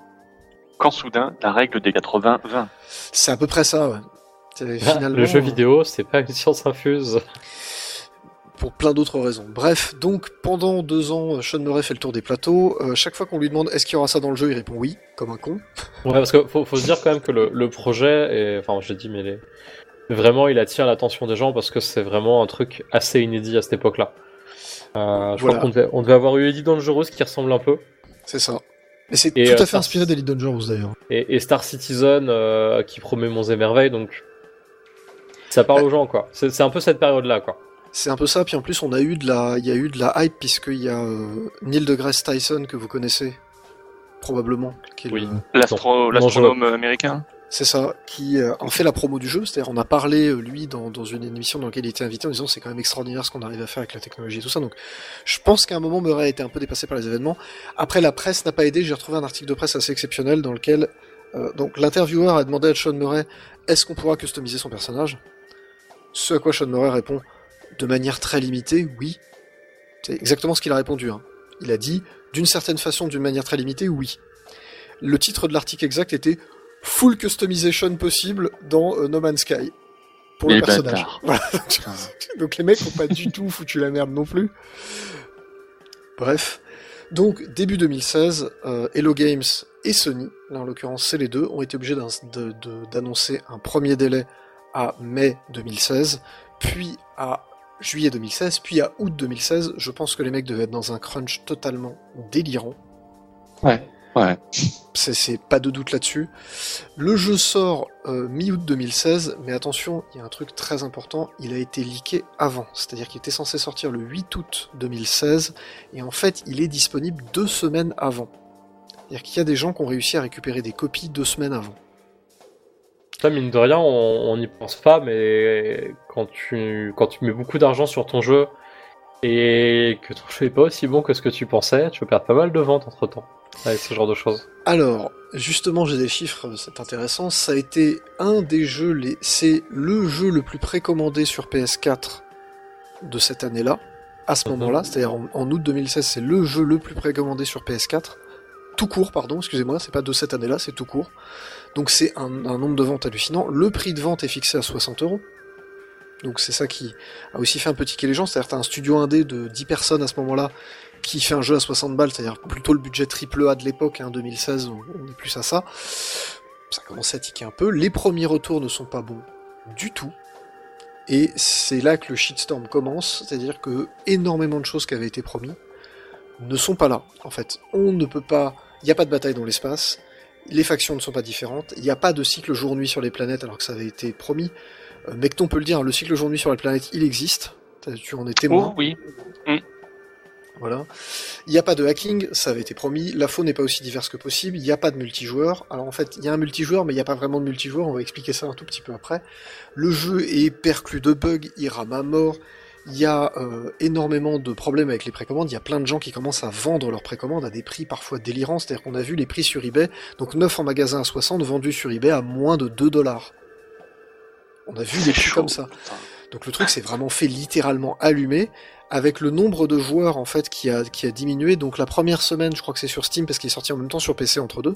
Quand soudain, la règle des 80-20. C'est à peu près ça, ouais. Finalement, le jeu euh, vidéo, c'est pas une science infuse. pour plein d'autres raisons. Bref, donc pendant deux ans, Sean Murray fait le tour des plateaux. Euh, chaque fois qu'on lui demande est-ce qu'il y aura ça dans le jeu, il répond oui, comme un con. Ouais, parce que faut, faut se dire quand même que le, le projet, est... enfin, je dis, mais les... vraiment, il attire l'attention des gens parce que c'est vraiment un truc assez inédit à cette époque-là. Euh, je Voilà. crois qu'on devait, on devait avoir eu Eddie Dangerous qui ressemble un peu, C'est ça. Et c'est Et, tout euh, à fait Star- inspiré d'Elite Dangerous d'ailleurs. et, et Star Citizen euh, qui promet Monts et Merveilles, donc ça parle aux gens, quoi. C'est c'est un peu cette période-là, quoi. C'est un peu ça, puis en plus on a eu de la, il y a eu de la hype puisqu'il y a euh, Neil deGrasse Tyson que vous connaissez probablement, qui est Oui. le- L'astro- Non, L'astronome américain C'est ça, qui euh, en fait la promo du jeu. C'est-à-dire, on a parlé, euh, lui, dans, dans une émission dans laquelle il était invité, en disant c'est quand même extraordinaire ce qu'on arrive à faire avec la technologie et tout ça. Donc, je pense qu'à un moment, Murray a été un peu dépassé par les événements. Après, la presse n'a pas aidé. J'ai retrouvé un article de presse assez exceptionnel dans lequel, euh, donc, l'intervieweur a demandé à Sean Murray est-ce qu'on pourra customiser son personnage? Ce à quoi Sean Murray répond de manière très limitée, oui. C'est exactement ce qu'il a répondu. hein. Il a dit d'une certaine façon, d'une manière très limitée, oui. Le titre de l'article exact était full customization possible dans euh, No Man's Sky pour le Les personnage. [LAUGHS] Voilà. [LAUGHS] Donc les mecs ont pas du tout foutu la merde non plus. Bref. Donc début 2016, euh, Hello Games et Sony, là en l'occurrence c'est les deux, ont été obligés d'annoncer un premier délai à mai 2016, puis à juillet 2016, puis à août 2016. Je pense que les mecs devaient être dans un crunch totalement délirant. Ouais. Ouais. C'est- pas de doute là-dessus. Le jeu sort euh, mi-août 2016, mais attention, il y a un truc très important, il a été leaké avant. C'est-à-dire qu'il était censé sortir le 8 août 2016, et en fait, il est disponible deux semaines avant. C'est-à-dire qu'il y a des gens qui ont réussi à récupérer des copies deux semaines avant. Ça, mine de rien, on n'y pense pas, mais quand tu, quand tu mets beaucoup d'argent sur ton jeu et que ton jeu est pas aussi bon que ce que tu pensais, tu peux perdre pas mal de ventes entre temps avec ce genre de choses. Alors, justement, j'ai des chiffres, c'est intéressant. Ça a été un des jeux, les... c'est le jeu le plus précommandé sur PS4 de cette année-là, à ce Mhm. moment-là, c'est-à-dire en, en août 2016, c'est le jeu le plus précommandé sur PS4. Tout court, pardon, excusez-moi, c'est pas de cette année-là, c'est tout court. Donc c'est un, un nombre de ventes hallucinant. Le prix de vente est fixé à 60 euros. Donc c'est ça qui a aussi fait un peu tiquer les gens. C'est-à-dire t'as un studio indé de 10 personnes à ce moment-là qui fait un jeu à 60 balles, c'est-à-dire plutôt le budget triple A de l'époque, hein, 2016, on est plus à ça. Ça commence à tiquer un peu. Les premiers retours ne sont pas bons du tout. Et c'est là que le shitstorm commence, c'est-à-dire que énormément de choses qui avaient été promis ne sont pas là. En fait, on ne peut pas, il n'y a pas de bataille dans l'espace, les factions ne sont pas différentes, il n'y a pas de cycle jour-nuit sur les planètes alors que ça avait été promis. Euh, Mecton peut le dire, le cycle jour-nuit sur les planètes, il existe. Tu en es témoin. Oh oui. Voilà. Il n'y a pas de hacking, ça avait été promis. La faune n'est pas aussi diverse que possible. Il n'y a pas de multijoueur. Alors en fait, il y a un multijoueur, mais il n'y a pas vraiment de multijoueur. On va expliquer ça un tout petit peu après. Le jeu est perclus de bugs, il rame à mort. Il y a euh, énormément de problèmes avec les précommandes. Il y a plein de gens qui commencent à vendre leurs précommandes à des prix parfois délirants. C'est-à-dire qu'on a vu les prix sur eBay, donc 9 en magasin à 60, vendus sur eBay à moins de 2 dollars. On a vu des prix chaud. comme ça. Donc le truc s'est vraiment fait littéralement allumer avec le nombre de joueurs en fait qui a, qui a diminué. Donc la première semaine, je crois que c'est sur Steam parce qu'il est sorti en même temps sur PC entre deux.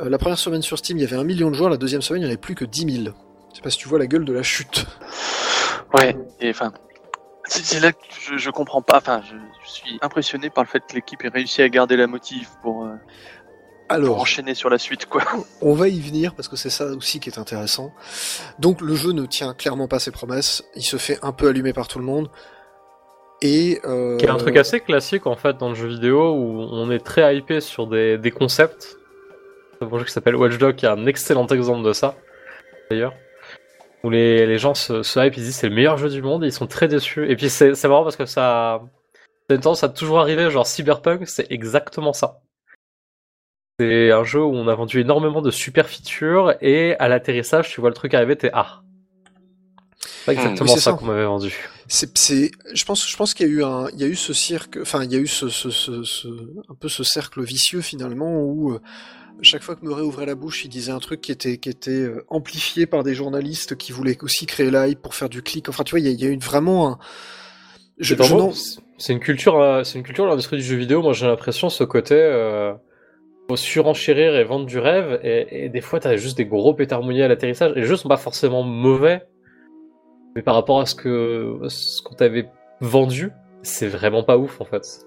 Euh, la première semaine sur Steam, il y avait un million de joueurs. La deuxième semaine, il n'y en avait plus que 10 000. Je sais pas si tu vois la gueule de la chute. Ouais, et enfin, c'est là que je, je comprends pas. Enfin, je, je suis impressionné par le fait que l'équipe ait réussi à garder la motive pour, euh, pour Alors, enchaîner sur la suite, quoi. on va y venir parce que c'est ça aussi qui est intéressant. Donc le jeu ne tient clairement pas ses promesses. Il se fait un peu allumer par tout le monde. Et euh, Qui est un truc assez classique en fait dans le jeu vidéo où on est très hypé sur des, des concepts. C'est un jeu qui s'appelle Watch Dogs qui est un excellent exemple de ça, d'ailleurs. Où les, les gens se, se hype, ils disent c'est le meilleur jeu du monde et ils sont très déçus. Et puis c'est c'est marrant parce que ça. A une tendance à toujours arriver, genre Cyberpunk, c'est exactement ça. C'est un jeu où on a vendu énormément de super features et à l'atterrissage, tu vois le truc arriver, t'es ah. C'est pas exactement oui, c'est ça, ça. qu'on m'avait vendu. c'est, c'est, je pense, je pense qu'il y a eu un, il y a eu ce cirque, enfin, il y a eu ce, ce, ce, ce- un peu ce cercle vicieux finalement où euh, chaque fois que Murray ouvrait la bouche, il disait un truc qui était, qui était euh, amplifié par des journalistes qui voulaient aussi créer la hype pour faire du clic. Enfin, tu vois, il y a, il y a eu vraiment un. Je, je n'en- C'est une culture, euh, c'est une culture de l'industrie du jeu vidéo. Moi, j'ai l'impression ce côté euh, faut surenchérir et vendre du rêve. Et, et des fois, t'as juste des gros pétards mouillés à l'atterrissage. Et les jeux sont pas forcément mauvais, mais par rapport à ce que ce qu'on t'avait vendu, c'est vraiment pas ouf en fait.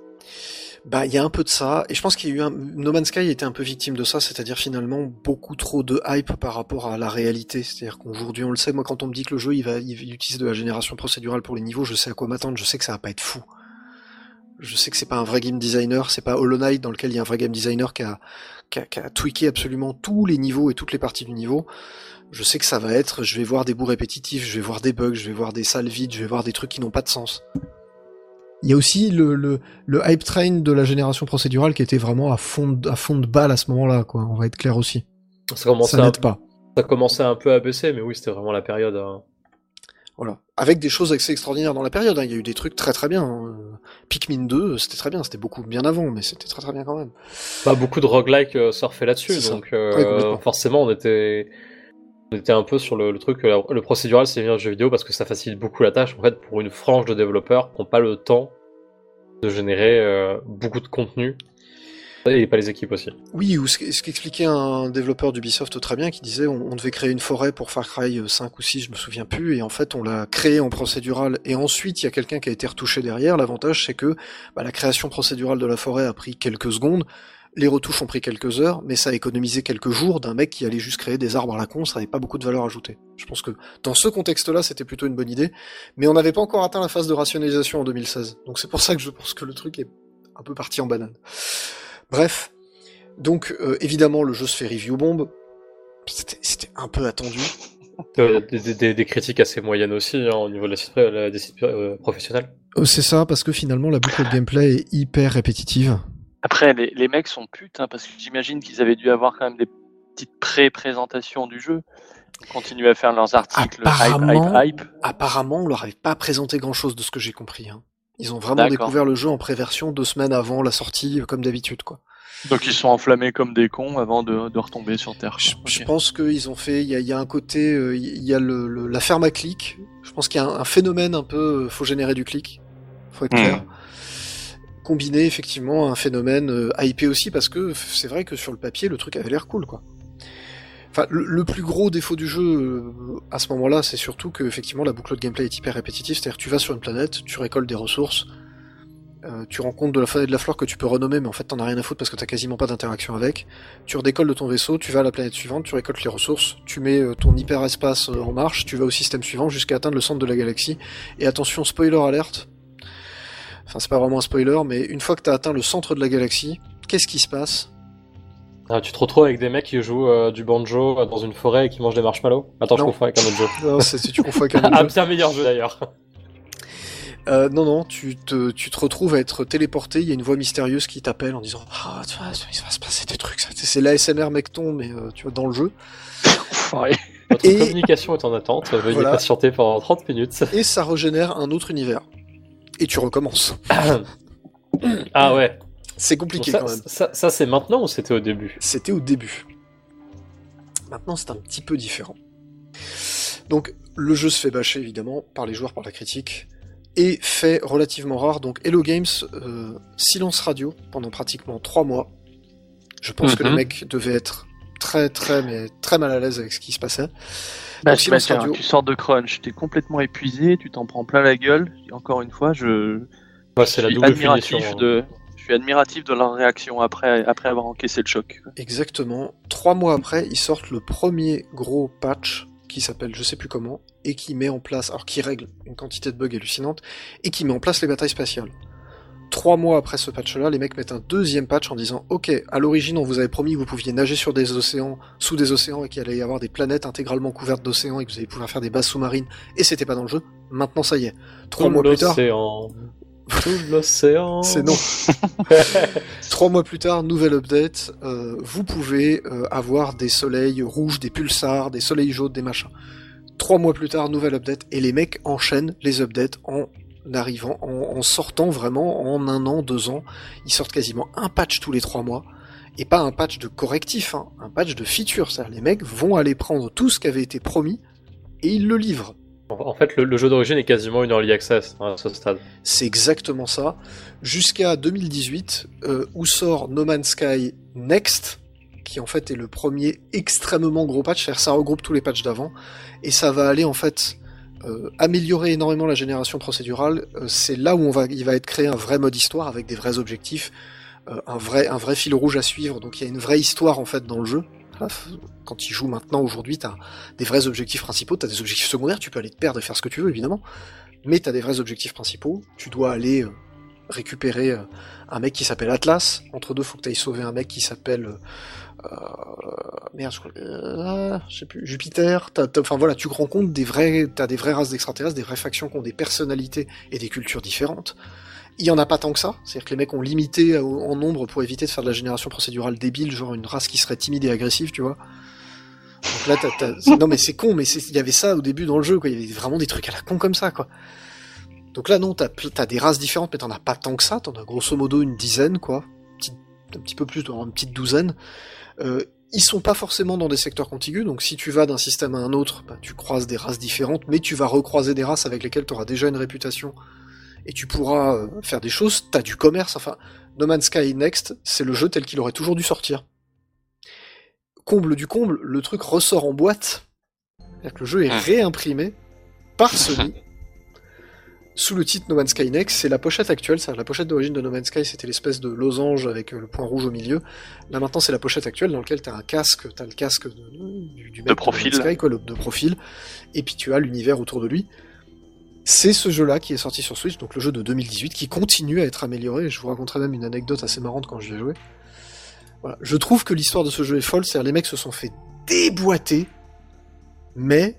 Bah, il y a un peu de ça, et je pense qu'il y a eu un... No Man's Sky était un peu victime de ça, c'est-à-dire finalement beaucoup trop de hype par rapport à la réalité. C'est-à-dire qu'aujourd'hui, on le sait, moi quand on me dit que le jeu il va, il utilise de la génération procédurale pour les niveaux, je sais à quoi m'attendre, je sais que ça va pas être fou. Je sais que c'est pas un vrai game designer, c'est pas Hollow Knight dans lequel il y a un vrai game designer qui a, qui a, qui a tweaké absolument tous les niveaux et toutes les parties du niveau. Je sais que ça va être, je vais voir des bouts répétitifs, je vais voir des bugs, je vais voir des salles vides, je vais voir des trucs qui n'ont pas de sens. Il y a aussi le, le, le hype train de la génération procédurale qui était vraiment à fond, de- à fond de balle à ce moment-là, quoi. On va être clair aussi. Ça commençait, Ça un, n'aide pas. ça commençait un peu à baisser, mais oui, c'était vraiment la période. hein. Voilà. Avec des choses assez extraordinaires dans la période. hein. Il y a eu des trucs très très bien. hein. Pikmin 2, c'était très bien. C'était beaucoup bien avant, mais c'était très très bien quand même. Bah, beaucoup de roguelike euh, surfaient là-dessus, donc euh, forcément on était, on était un peu sur le, truc, euh, le procédural c'est bien le jeu vidéo parce que ça facilite beaucoup la tâche. En fait pour une frange de développeurs qui n'ont pas le temps de générer euh, beaucoup de contenu. Et pas les équipes aussi. Oui, ou ce, qu'expliquait un développeur d'Ubisoft très bien, qui disait on, devait créer une forêt pour Far Cry 5 ou 6, je me souviens plus, et en fait on l'a créé en procédural, et ensuite il y a quelqu'un qui a été retouché derrière. L'avantage c'est que bah, la création procédurale de la forêt a pris quelques secondes, les retouches ont pris quelques heures, mais ça a économisé quelques jours d'un mec qui allait juste créer des arbres à la con, ça n'avait pas beaucoup de valeur ajoutée. Je pense que dans ce contexte-là, c'était plutôt une bonne idée, mais on n'avait pas encore atteint la phase de rationalisation en 2016. Donc c'est pour ça que je pense que le truc est un peu parti en banane. Bref, donc euh, évidemment le jeu se fait review bomb. C'était c'était un peu attendu. Euh, des, des- des- des critiques assez moyennes aussi hein, au niveau de la site, la- des sites euh, professionnels. Euh, c'est ça, parce que finalement la boucle de gameplay est hyper répétitive. Après, les, les mecs sont putes, hein, parce que j'imagine qu'ils avaient dû avoir quand même des petites pré-présentations du jeu. Ils continuent à faire leurs articles Apparemment- hype, hype, hype. Apparemment, on leur avait pas présenté grand chose de ce que j'ai compris. hein. Ils ont vraiment découvert le jeu en pré-version deux semaines avant la sortie, comme d'habitude, quoi. Donc ils sont enflammés comme des cons avant de, de retomber sur Terre. Je, quoi. je pense qu'ils ont fait, il y a, il y a un côté, euh, il y a le, le- la ferme à clic. Je pense qu'il y a un, un phénomène un peu, euh, faut générer du clic, faut être Hmm. clair. Combiné effectivement un phénomène euh, hypé aussi parce que c'est vrai que sur le papier le truc avait l'air cool quoi. Enfin, le, plus gros défaut du jeu euh, à ce moment-là, c'est surtout que effectivement la boucle de gameplay est hyper répétitive. C'est-à-dire, tu vas sur une planète, tu récoltes des ressources, euh, tu rencontres de la faune et de la flore que tu peux renommer, mais en fait t'en as rien à foutre parce que t'as quasiment pas d'interaction avec. Tu redécolles de ton vaisseau, tu vas à la planète suivante, tu récoltes les ressources, tu mets euh, ton hyperespace en marche, tu vas au système suivant jusqu'à atteindre le centre de la galaxie. Et attention, spoiler alerte. Enfin, c'est pas vraiment un spoiler, mais une fois que t'as atteint le centre de la galaxie, qu'est-ce qui se passe? Ah, tu te retrouves avec des mecs qui jouent euh, du banjo euh, dans une forêt et qui mangent des marshmallows? Attends, Non. je confonds avec un autre jeu. Non, c'est si tu confonds avec un [LAUGHS] autre Ah, jeu. bien meilleur jeu d'ailleurs. Euh, non, non, tu te, tu te retrouves à être téléporté, il y a une voix mystérieuse qui t'appelle en disant Ah, tu vois, il va se passer des trucs, ça. C'est l'ASMR mecton, mais euh, tu vois, dans le jeu. [LAUGHS] Votre Et- communication est en attente, veuillez Voilà. patienter pendant 30 minutes. Et ça régénère un autre univers. Et tu recommences. [COUGHS] Ah ouais. C'est compliqué ça, quand même. ça, ça, c'est maintenant ou c'était au début? C'était au début. Maintenant, c'est un petit peu différent. Donc, le jeu se fait bâcher évidemment par les joueurs, par la critique, et fait relativement rare. Donc, Hello Games, euh, silence radio pendant pratiquement trois mois. Je pense que Mhm. les mecs devaient être très, très, mais très mal à l'aise avec ce qui se passait. Bah, bah, tiens, tu sors de crunch, t'es complètement épuisé, tu t'en prends plein la gueule. Et encore une fois, je, la suis double admiratif hein. de, je suis admiratif de leur réaction après, après avoir encaissé le choc. Exactement. Trois mois après, ils sortent le premier gros patch qui s'appelle je sais plus comment et qui met en place, alors qui règle une quantité de bugs hallucinante et qui met en place les batailles spatiales. Trois mois après ce patch-là, les mecs mettent un deuxième patch en disant Ok, à l'origine, on vous avait promis que vous pouviez nager sur des océans, sous des océans, et qu'il allait y avoir des planètes intégralement couvertes d'océans et que vous allez pouvoir faire des bases sous-marines, et c'était pas dans le jeu. Maintenant, ça y est. Trois Tout mois plus tard. Tout l'océan. c'est non. [LAUGHS] Trois mois plus tard, nouvelle update, euh, vous pouvez euh, avoir des soleils rouges, des pulsars, des soleils jaunes, des machins. Trois mois plus tard, nouvelle update, et les mecs enchaînent les updates en arrivant, en, en sortant vraiment en un an, deux ans. Ils sortent quasiment un patch tous les trois mois, et pas un patch de correctif, hein, un patch de feature. C'est-à-dire les mecs vont aller prendre tout ce qui avait été promis, et ils le livrent. En fait, le, le jeu d'origine est quasiment une early access hein, à ce stade. C'est exactement ça. Jusqu'à 2018, euh, où sort No Man's Sky Next, qui en fait est le premier extrêmement gros patch, c'est-à-dire ça regroupe tous les patchs d'avant, et ça va aller en fait euh, améliorer énormément la génération procédurale. Euh, c'est là où on va, il va être créé un vrai mode histoire avec des vrais objectifs, euh, un vrai, un vrai fil rouge à suivre. Donc il y a une vraie histoire en fait dans le jeu. Quand il joue maintenant aujourd'hui, t'as des vrais objectifs principaux, t'as des objectifs secondaires, tu peux aller te perdre et faire ce que tu veux évidemment, mais t'as des vrais objectifs principaux. Tu dois aller récupérer un mec qui s'appelle Atlas. Entre deux, faut que t'ailles sauver un mec qui s'appelle merde, je crois, euh, je sais plus, Jupiter. Enfin voilà, tu rencontres des vrais, t'as des vraies races d'extraterrestres, des vraies factions qui ont des personnalités et des cultures différentes. Il y en a pas tant que ça, c'est-à-dire que les mecs ont limité au- en nombre pour éviter de faire de la génération procédurale débile, genre une race qui serait timide et agressive, tu vois. Donc là, t'as- non mais c'est con, mais il y avait ça au début dans le jeu, quoi. Il y avait vraiment des trucs à la con comme ça, quoi. Donc là, non, t'as, t'as des races différentes, mais t'en as pas tant que ça. T'en as grosso modo une dizaine, quoi. Un petit peu plus, une petite douzaine. Euh, ils sont pas forcément dans des secteurs contigus, donc si tu vas d'un système à un autre, bah, tu croises des races différentes, mais tu vas recroiser des races avec lesquelles tu auras déjà une réputation et tu pourras euh, faire des choses. T'as du commerce, enfin, No Man's Sky Next, c'est le jeu tel qu'il aurait toujours dû sortir. Comble du comble, le truc ressort en boîte. C'est-à-dire que le jeu est réimprimé par [LAUGHS] Sony sous le titre No Man's Sky Next. C'est la pochette actuelle, c'est la pochette d'origine de No Man's Sky, c'était l'espèce de losange avec euh, le point rouge au milieu. Là maintenant, c'est la pochette actuelle dans laquelle t'as un casque, t'as le casque de, du, du mec De profil. Sky, quoi, le- de profil, et puis tu as l'univers autour de lui. C'est ce jeu-là qui est sorti sur Switch, donc le jeu de 2018, qui continue à être amélioré. Je vous raconterai même une anecdote assez marrante quand je l'ai joué. Voilà. Je trouve que l'histoire de ce jeu est folle, c'est-à-dire les mecs se sont fait déboîter, mais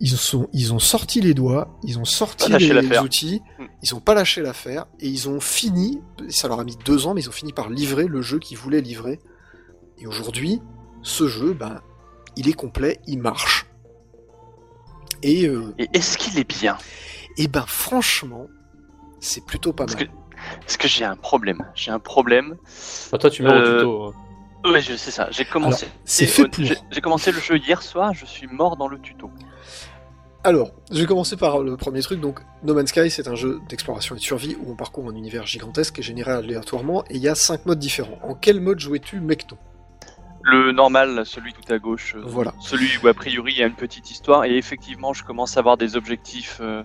ils, sont, ils ont sorti les doigts, ils ont sorti les, outils, Mm. ils ont pas lâché l'affaire, et ils ont fini, ça leur a mis deux ans, mais ils ont fini par livrer le jeu qu'ils voulaient livrer. Et aujourd'hui, ce jeu, ben, il est complet, il marche. Et, euh, Et est-ce qu'il est bien? et ben franchement, c'est plutôt pas Parce mal. que, parce que j'ai un problème. J'ai un problème. Bah, toi, tu mets Euh, au tuto. hein. Ouais, je sais ça. J'ai commencé. c'est fait j'ai commencé le jeu hier soir. Je suis mort dans le tuto. Alors, je vais commencer par le premier truc. Donc, No Man's Sky, c'est un jeu d'exploration et de survie où on parcourt un univers gigantesque et généré aléatoirement, et il y a cinq modes différents. En quel mode jouais-tu, Mecton Le normal, celui tout à gauche. euh, Voilà. Celui où a priori il y a une petite histoire et effectivement je commence à avoir des objectifs. euh,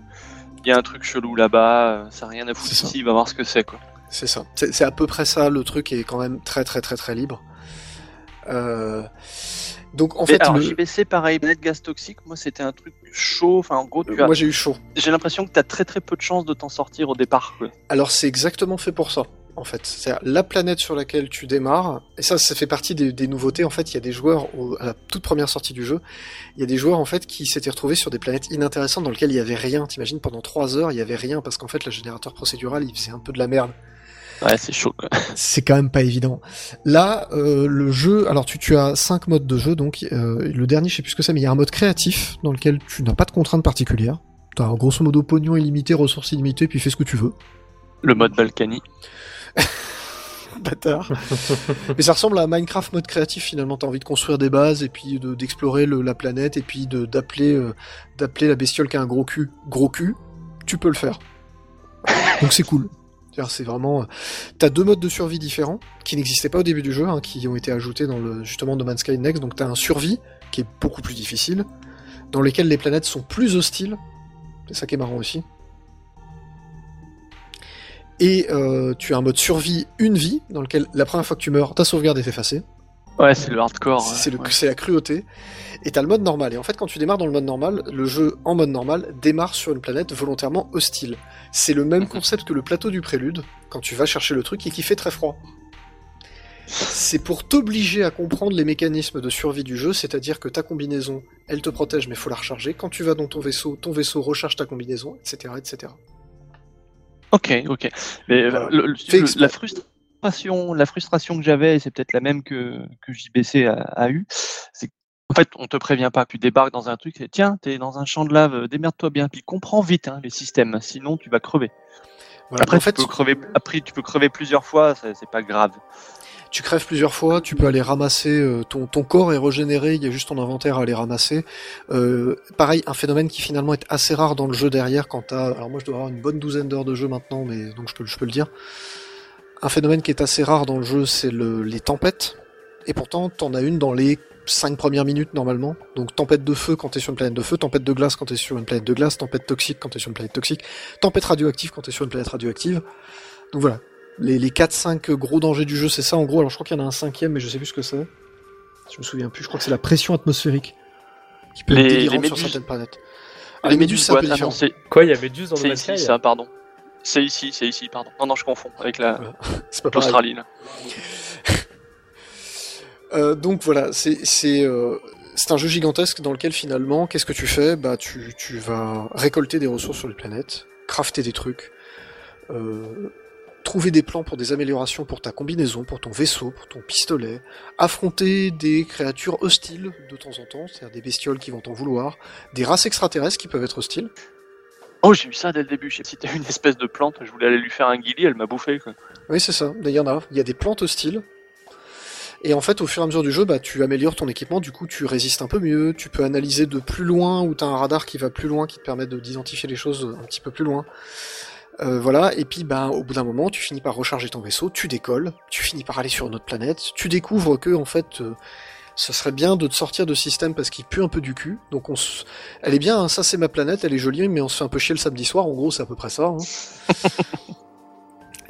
Il y a un truc chelou là-bas, euh, ça n'a rien à foutre ici, va voir ce que c'est quoi. C'est ça. C'est c'est à peu près ça. Le truc est quand même très très très très libre. Euh, Donc en Mais fait, alors le- JBC pareil, net gaz toxique, moi c'était un truc chaud. Enfin en gros, tu as... moi j'ai eu chaud. j'ai l'impression que tu as très très peu de chances de t'en sortir au départ. Quoi. Alors c'est exactement fait pour ça, en fait. C'est la planète sur laquelle tu démarres, et ça, ça fait partie des, des nouveautés. En fait, il y a des joueurs au- à la toute première sortie du jeu, il y a des joueurs en fait qui s'étaient retrouvés sur des planètes inintéressantes dans lesquelles il y avait rien. T'imagines pendant trois heures, il y avait rien parce qu'en fait, le générateur procédural, il faisait un peu de la merde. Ouais, c'est chaud. [LAUGHS] C'est quand même pas évident. Là, euh, le jeu, alors tu, tu as cinq modes de jeu, donc euh, le dernier, je sais plus ce que c'est, mais il y a un mode créatif dans lequel tu n'as pas de contraintes particulières. T'as grosso modo pognon illimité, ressources illimitées, puis fais ce que tu veux. Le mode Balkany. [LAUGHS] Bâtard. Mais ça ressemble à Minecraft mode créatif finalement. T'as envie de construire des bases et puis de- d'explorer la planète et puis de- d'appeler euh, d'appeler la bestiole qui a un gros cul gros cul. Tu peux le faire. Donc c'est cool. C'est vraiment. euh, T'as deux modes de survie différents qui n'existaient pas au début du jeu, hein, qui ont été ajoutés dans le justement No Man's Sky Next. Donc t'as un survie qui est beaucoup plus difficile, dans lequel les planètes sont plus hostiles. C'est ça qui est marrant aussi. Et euh, tu as un mode survie une vie, dans lequel la première fois que tu meurs, ta sauvegarde est effacée. Ouais, c'est le hardcore. C'est ouais. la cruauté. Et t'as le mode normal. Et en fait, quand tu démarres dans le mode normal, le jeu en mode normal démarre sur une planète volontairement hostile. C'est le même concept que le plateau du prélude, quand tu vas chercher le truc et qui fait très froid. C'est pour t'obliger à comprendre les mécanismes de survie du jeu, c'est-à-dire que ta combinaison, elle te protège, mais faut la recharger. Quand tu vas dans ton vaisseau, ton vaisseau recharge ta combinaison, etc., etc. Ok, ok. Mais euh, Voilà. le- le- le- la frustration, la frustration que j'avais, et c'est peut-être la même que, que JBC a, a eu, c'est qu'en fait, on te prévient pas, tu débarques dans un truc, et tiens, t'es dans un champ de lave, euh, démerde-toi bien, puis comprends vite hein, les systèmes, sinon tu vas crever. Voilà. Après, en fait, tu peux crever, après, tu peux crever plusieurs fois, c'est pas grave. tu crèves plusieurs fois, tu peux aller ramasser euh, ton, ton corps est régénéré, il y a juste ton inventaire à aller ramasser. Euh, pareil, un phénomène qui finalement est assez rare dans le jeu derrière quand t'as. Alors moi je dois avoir une bonne douzaine d'heures de jeu maintenant, mais donc je peux, je peux le dire. Un phénomène qui est assez rare dans le jeu, c'est le, les tempêtes. Et pourtant, t'en as une dans les cinq premières minutes normalement. Donc tempête de feu quand t'es sur une planète de feu, tempête de glace quand t'es sur une planète de glace, tempête toxique quand t'es sur une planète toxique, tempête radioactive quand t'es sur une planète radioactive. Donc voilà, les, les 4-5 gros dangers du jeu, c'est ça en gros. Alors je crois qu'il y en a un cinquième, mais je sais plus ce que c'est. Je me souviens plus. Je crois que c'est la pression atmosphérique qui peut Les- être les sur méduses. certaines planètes. Ah, les méduses, c'est un peu boîtes, ah différent. c'est Quoi, il y a Méduse dans c'est le Sky ça, pardon. C'est ici, c'est ici, pardon. Non, non, je confonds avec la [LAUGHS] C'est pas pareil. l'Australie. là. [LAUGHS] Euh, donc voilà, c'est c'est euh, c'est un jeu gigantesque dans lequel finalement, qu'est-ce que tu fais? Bah tu tu vas récolter des ressources sur les planètes, crafter des trucs, euh, trouver des plans pour des améliorations pour ta combinaison, pour ton vaisseau, pour ton pistolet, affronter des créatures hostiles de temps en temps, c'est-à-dire des bestioles qui vont t'en vouloir, des races extraterrestres qui peuvent être hostiles. Oh, j'ai eu ça dès le début. Je sais si t'as une espèce de plante, je voulais aller lui faire un guilly, elle m'a bouffé. Quoi. Oui, c'est ça. Il y en a. Il y a des plantes hostiles. Et en fait, au fur et à mesure du jeu, bah, tu améliores ton équipement, du coup, tu résistes un peu mieux, tu peux analyser de plus loin, ou t'as un radar qui va plus loin, qui te permet de- d'identifier les choses un petit peu plus loin. Euh, voilà, et puis bah, au bout d'un moment, tu finis par recharger ton vaisseau, tu décolles, tu finis par aller sur une autre planète, tu découvres que, en fait, euh, ce serait bien de te sortir de ce système parce qu'il pue un peu du cul. Donc on. Elle est bien, hein, ça c'est ma planète, elle est jolie, mais on se fait un peu chier le samedi soir, en gros c'est à peu près ça. hein. [LAUGHS]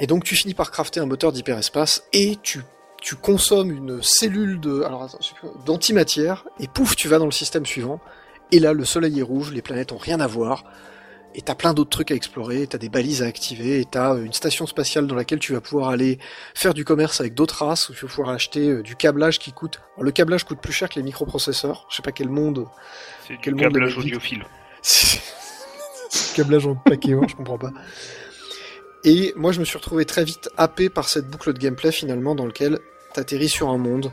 Et donc tu finis par crafter un moteur d'hyperespace et tu, tu consommes une cellule de alors attends, d'antimatière et pouf tu vas dans le système suivant. Et là le soleil est rouge, les planètes ont rien à voir. Et t'as plein d'autres trucs à explorer, t'as des balises à activer, et t'as euh, une station spatiale dans laquelle tu vas pouvoir aller faire du commerce avec d'autres races, où tu vas pouvoir acheter euh, du câblage qui coûte... Alors, le câblage coûte plus cher que les microprocesseurs, je sais pas quel monde... C'est du Quel monde de câblage audiophile. C'est [LAUGHS] câblage en paquet, ouais, je comprends pas. Et moi, je me suis retrouvé très vite happé par cette boucle de gameplay finalement dans lequel t'atterris sur un monde,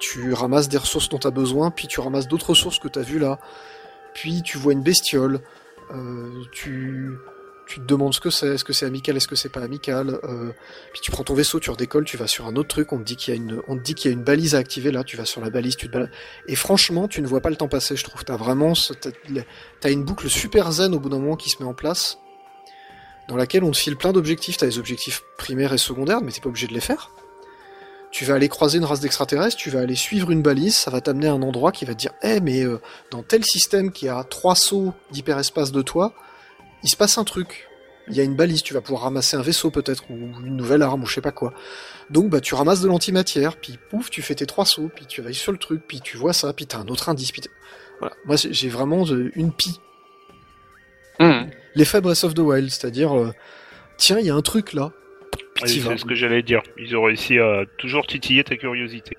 tu ramasses des ressources dont t'as besoin, puis tu ramasses d'autres ressources que t'as vues là, puis tu vois une bestiole, euh, tu te demandes ce que c'est, est-ce que c'est amical, est-ce que c'est pas amical, euh, puis tu prends ton vaisseau, tu redécolles, tu vas sur un autre truc, on te dit qu'il y a une, on te y a une balise à activer là, tu vas sur la balise, tu te balades. Et franchement, tu ne vois pas le temps passer, je trouve. T'as vraiment, t'as une boucle super zen au bout d'un moment qui se met en place, dans laquelle on te file plein d'objectifs. T'as des objectifs primaires et secondaires, mais t'es pas obligé de les faire. Tu vas aller croiser une race d'extraterrestres, tu vas aller suivre une balise, ça va t'amener à un endroit qui va te dire Eh, mais euh, dans tel système qui a trois sauts d'hyperespace de toi, il se passe un truc. Il y a une balise, tu vas pouvoir ramasser un vaisseau peut-être, ou une nouvelle arme, ou je sais pas quoi. Donc bah tu ramasses de l'antimatière, puis pouf, tu fais tes trois sauts, puis tu vas sur le truc, puis tu vois ça, puis t'as un autre indice, puis voilà. Moi j'ai j'ai vraiment euh, une pie. Hmm. L'effet Breath of the Wild, c'est-à-dire, euh, tiens, il y a un truc là, Oui, c'est ce que j'allais dire. Ils ont réussi à toujours titiller ta curiosité.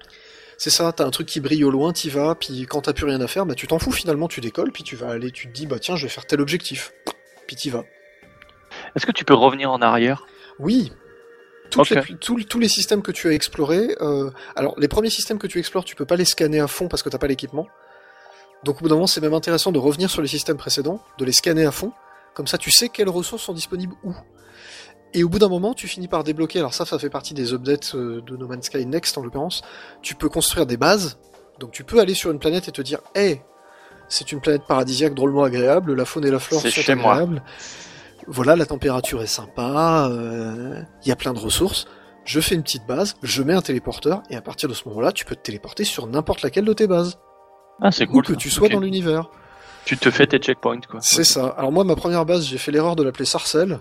C'est ça, t'as un truc qui brille au loin, t'y vas, puis quand t'as plus rien à faire, bah tu t'en fous finalement, tu décolles, puis tu vas aller, tu te dis, bah tiens, je vais faire tel objectif. Puis t'y vas. Est-ce que tu peux revenir en arrière? Oui. Les- tous les systèmes que tu as explorés, euh, alors les premiers systèmes que tu explores, tu peux pas les scanner à fond parce que t'as pas l'équipement. Donc au bout d'un moment, c'est même intéressant de revenir sur les systèmes précédents, de les scanner à fond, comme ça tu sais quelles ressources sont disponibles où. Et au bout d'un moment, tu finis par débloquer, alors ça, ça fait partie des updates euh, de No Man's Sky Next en l'occurrence, tu peux construire des bases, donc tu peux aller sur une planète et te dire, hey, c'est une planète paradisiaque drôlement agréable, la faune et la flore C'est sont chez moi. agréables. Voilà, la température est sympa, euh, il y a plein de ressources. Je fais une petite base, je mets un téléporteur, et à partir de ce moment-là, tu peux te téléporter sur n'importe laquelle de tes bases. Ah, c'est Où cool. que ça. tu sois dans l'univers. Tu te fais tes checkpoints, quoi. C'est ça. Alors moi, ma première base, j'ai fait l'erreur de l'appeler Sarcelle.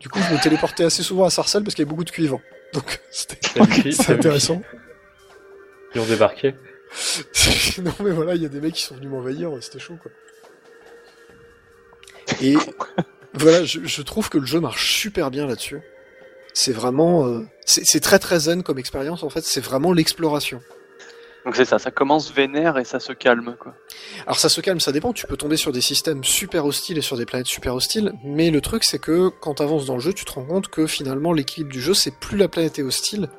Du coup, je me téléportais assez souvent à Sarcelle parce qu'il y avait beaucoup de cuivre. Donc, [LAUGHS] c'était [LAUGHS] intéressant. Ils ont débarqué. [LAUGHS] non mais voilà, il y a des mecs qui sont venus m'envahir, c'était chaud quoi. Et voilà, je, je trouve que le jeu marche super bien là-dessus. C'est vraiment, euh, c'est très très zen comme expérience en fait. C'est vraiment l'exploration. Donc c'est ça, ça commence vénère et ça se calme, quoi. Alors ça se calme, ça dépend. Tu peux tomber sur des systèmes super hostiles et sur des planètes super hostiles, mais le truc c'est que quand t'avances dans le jeu, tu te rends compte que finalement l'équilibre du jeu, c'est plus la planète est hostile,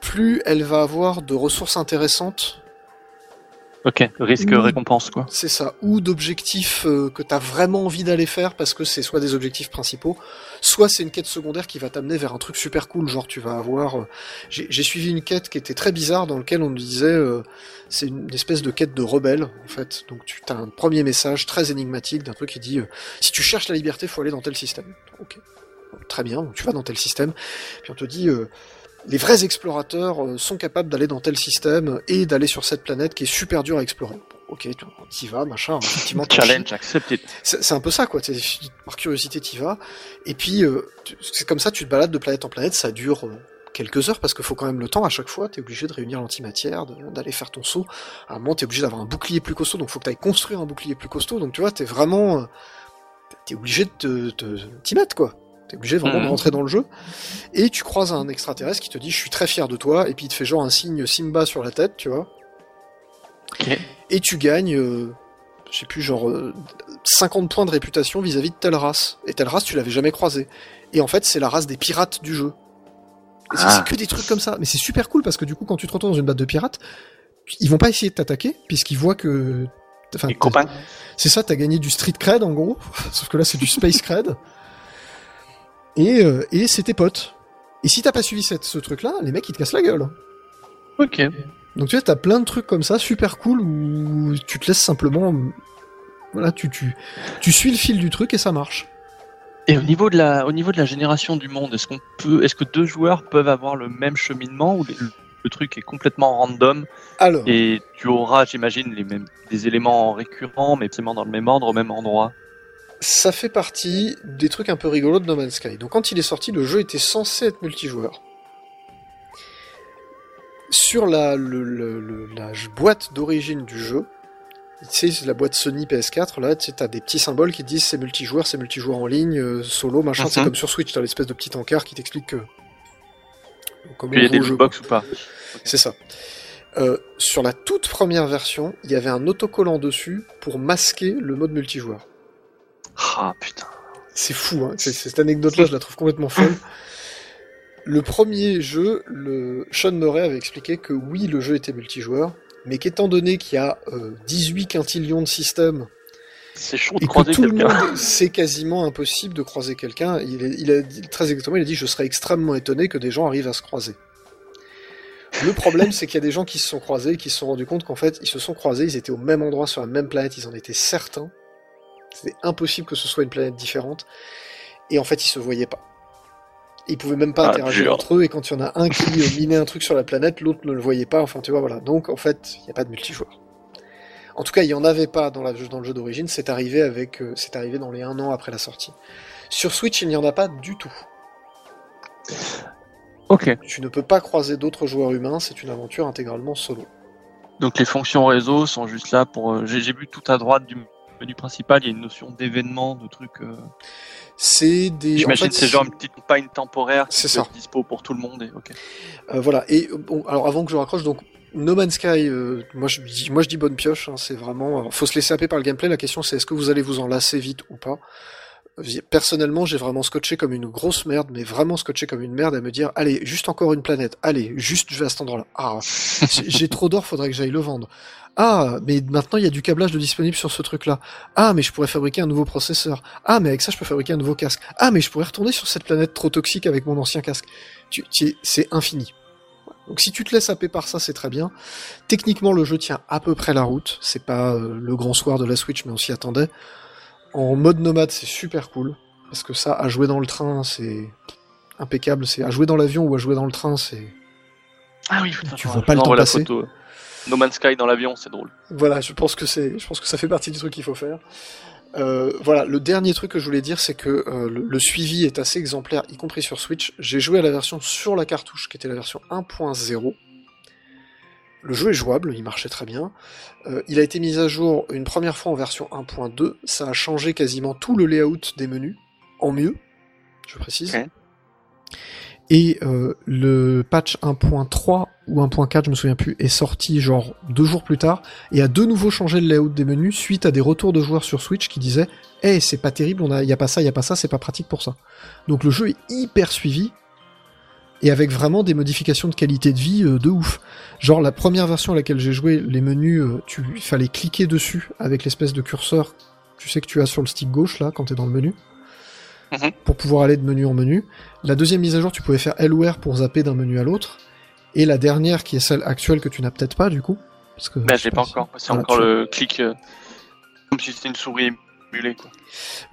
plus elle va avoir de ressources intéressantes Ok, risque Oui. récompense, quoi. C'est ça, ou d'objectifs euh, que t'as vraiment envie d'aller faire parce que c'est soit des objectifs principaux, soit c'est une quête secondaire qui va t'amener vers un truc super cool, genre tu vas avoir... euh, J'ai suivi une quête qui était très bizarre dans lequel on me disait euh, c'est une espèce de quête de rebelle en fait, donc tu as un premier message très énigmatique d'un truc qui dit si tu cherches la liberté faut aller dans tel système. Ok, très bien, donc tu vas dans tel système, puis on te dit... les vrais explorateurs euh, sont capables d'aller dans tel système et d'aller sur cette planète qui est super dure à explorer. Bon, ok, tu y vas, machin, effectivement. t'en chies. Challenge accepted. C'est c'est un peu ça, quoi. t'es- Par curiosité, t'y vas. Et puis, euh, c'est comme ça, tu te balades de planète en planète, ça dure euh, quelques heures parce qu'il faut quand même le temps à chaque fois. T'es obligé de réunir l'antimatière, d'aller faire ton saut. À un moment, t'es obligé d'avoir un bouclier plus costaud, donc faut que t'ailles construire un bouclier plus costaud. Donc tu vois, t'es vraiment, euh, t'es obligé de t'y mettre, quoi. T'es obligé vraiment de Mhm. rentrer dans le jeu. Et tu croises un extraterrestre qui te dit, je suis très fier de toi, et puis il te fait genre un signe Simba sur la tête, tu vois. Et tu gagnes, euh, je sais plus, genre euh, 50 points de réputation vis-à-vis de telle race. Et telle race, tu l'avais jamais croisée. Et en fait, c'est la race des pirates du jeu. Et c'est Ah. c'est que des trucs comme ça. Mais c'est super cool parce que du coup, quand tu te retrouves dans une bande de pirates, ils vont pas essayer de t'attaquer puisqu'ils voient que. Enfin, c'est ça, t'as gagné du street cred en gros. [LAUGHS] Sauf que là, c'est du space cred. Et, euh, et c'est tes potes. Et si t'as pas suivi cette, ce truc-là, les mecs ils te cassent la gueule. Ok. Donc tu vois, t'as plein de trucs comme ça, super cool, où tu te laisses simplement... Voilà, tu, tu, tu suis le fil du truc et ça marche. Et au niveau de la, au niveau de la génération du monde, est-ce qu'on peut, est-ce que deux joueurs peuvent avoir le même cheminement ou les- le truc est complètement random Alors, et tu auras, j'imagine, les mêmes, des éléments récurrents, mais forcément dans le même ordre, au même endroit? Ça fait partie des trucs un peu rigolos de No Man's Sky. Donc quand il est sorti, le jeu était censé être multijoueur. Sur la, le- le- le- la boîte d'origine du jeu, tu sais, la boîte Sony PS4, là, tu sais, t'as des petits symboles qui disent c'est multijoueur, c'est multijoueur en ligne, euh, solo, machin, c'est Mhm. comme sur Switch, t'as l'espèce de petit encart qui t'explique que... Comment il y a des ou pas? C'est ça. Euh, sur la toute première version, il y avait un autocollant dessus pour masquer le mode multijoueur. Ah putain. C'est fou, hein. C'est- Cette anecdote-là, je la trouve complètement folle. Le premier jeu, le Sean Murray avait expliqué que oui, le jeu était multijoueur, mais qu'étant donné qu'il y a euh, 18 quintillions de systèmes C'est chaud de et que croiser tout le quelqu'un. monde, c'est quasiment impossible de croiser quelqu'un, il, a dit, très exactement, il a dit je serais extrêmement étonné que des gens arrivent à se croiser. Le problème, c'est qu'il y a des gens qui se sont croisés et qui se sont rendus compte qu'en fait, ils se sont croisés, ils étaient au même endroit sur la même planète, ils en étaient certains. C'était impossible que ce soit une planète différente. Et en fait, ils se voyaient pas. Ils pouvaient même pas Ah, interagir dur. entre eux, et quand il y en a un qui euh, minait un truc sur la planète, l'autre ne le voyait pas, enfin tu vois, voilà. Donc en fait, il n'y a pas de multijoueur. En tout cas, il n'y en avait pas dans, la- dans le jeu d'origine, c'est arrivé, avec, euh, c'est arrivé dans les un an après la sortie. Sur Switch, il n'y en a pas du tout. Ok. Tu ne peux pas croiser d'autres joueurs humains, c'est une aventure intégralement solo. Donc les fonctions réseau sont juste là pour. euh, j'ai vu tout à droite du menu principal, il y a une notion d'événement, de truc. euh, C'est des. J'imagine en fait, c'est genre une petite campagne temporaire qui être dispo pour tout le monde. Et... Euh, voilà. Et bon, alors avant que je raccroche, donc No Man's Sky, euh, moi je dis, moi je dis bonne pioche. hein, c'est vraiment, faut se laisser happer par le gameplay. La question c'est est-ce que vous allez vous en lasser vite ou pas? Personnellement, j'ai vraiment scotché comme une grosse merde, mais vraiment scotché comme une merde à me dire, allez, juste encore une planète, allez, juste je vais à cet endroit-là. Ah, j'ai [LAUGHS] j'ai trop d'or, faudrait que j'aille le vendre. Ah, mais maintenant il y a du câblage de disponible sur ce truc-là. Ah, mais je pourrais fabriquer un nouveau processeur. Ah, mais avec ça je peux fabriquer un nouveau casque. Ah, mais je pourrais retourner sur cette planète trop toxique avec mon ancien casque. Tu, tu- c'est infini. Donc si tu te laisses happer par ça, c'est très bien. Techniquement, le jeu tient à peu près la route. C'est pas euh, le grand soir de la Switch, mais on s'y attendait. En mode nomade, c'est super cool. Parce que ça, à jouer dans le train, c'est impeccable. C'est à jouer dans l'avion ou à jouer dans le train, c'est Ah oui, putain, Tu vois pas le temps passer. photo. No Man's Sky dans l'avion, c'est drôle. Voilà, je pense que c'est, je pense que ça fait partie du truc qu'il faut faire. Euh, voilà, le dernier truc que je voulais dire, c'est que euh, le, le suivi est assez exemplaire, y compris sur Switch. J'ai joué à la version sur la cartouche, qui était la version 1.0. Le jeu est jouable, il marchait très bien. Euh, il a été mis à jour une première fois en version 1.2. Ça a changé quasiment tout le layout des menus, en mieux, je précise. Et euh, le patch 1.3 ou 1.4, je me souviens plus, est sorti genre deux jours plus tard et a de nouveau changé le layout des menus suite à des retours de joueurs sur Switch qui disaient "Eh, c'est pas terrible, on a y a pas ça, y a pas ça, c'est pas pratique pour ça." Donc le jeu est hyper suivi et avec vraiment des modifications de qualité de vie euh, de ouf. Genre la première version à laquelle j'ai joué, les menus, euh, tu il fallait cliquer dessus avec l'espèce de curseur, tu sais que tu as sur le stick gauche là quand t'es dans le menu. Mhm. Pour pouvoir aller de menu en menu. La deuxième mise à jour, tu pouvais faire L ou R pour zapper d'un menu à l'autre. Et la dernière, qui est celle actuelle que tu n'as peut-être pas du coup. Parce que, Mais je j'ai pas encore. C'est Voilà, encore tu- le clic. euh, Comme si c'était une souris quoi.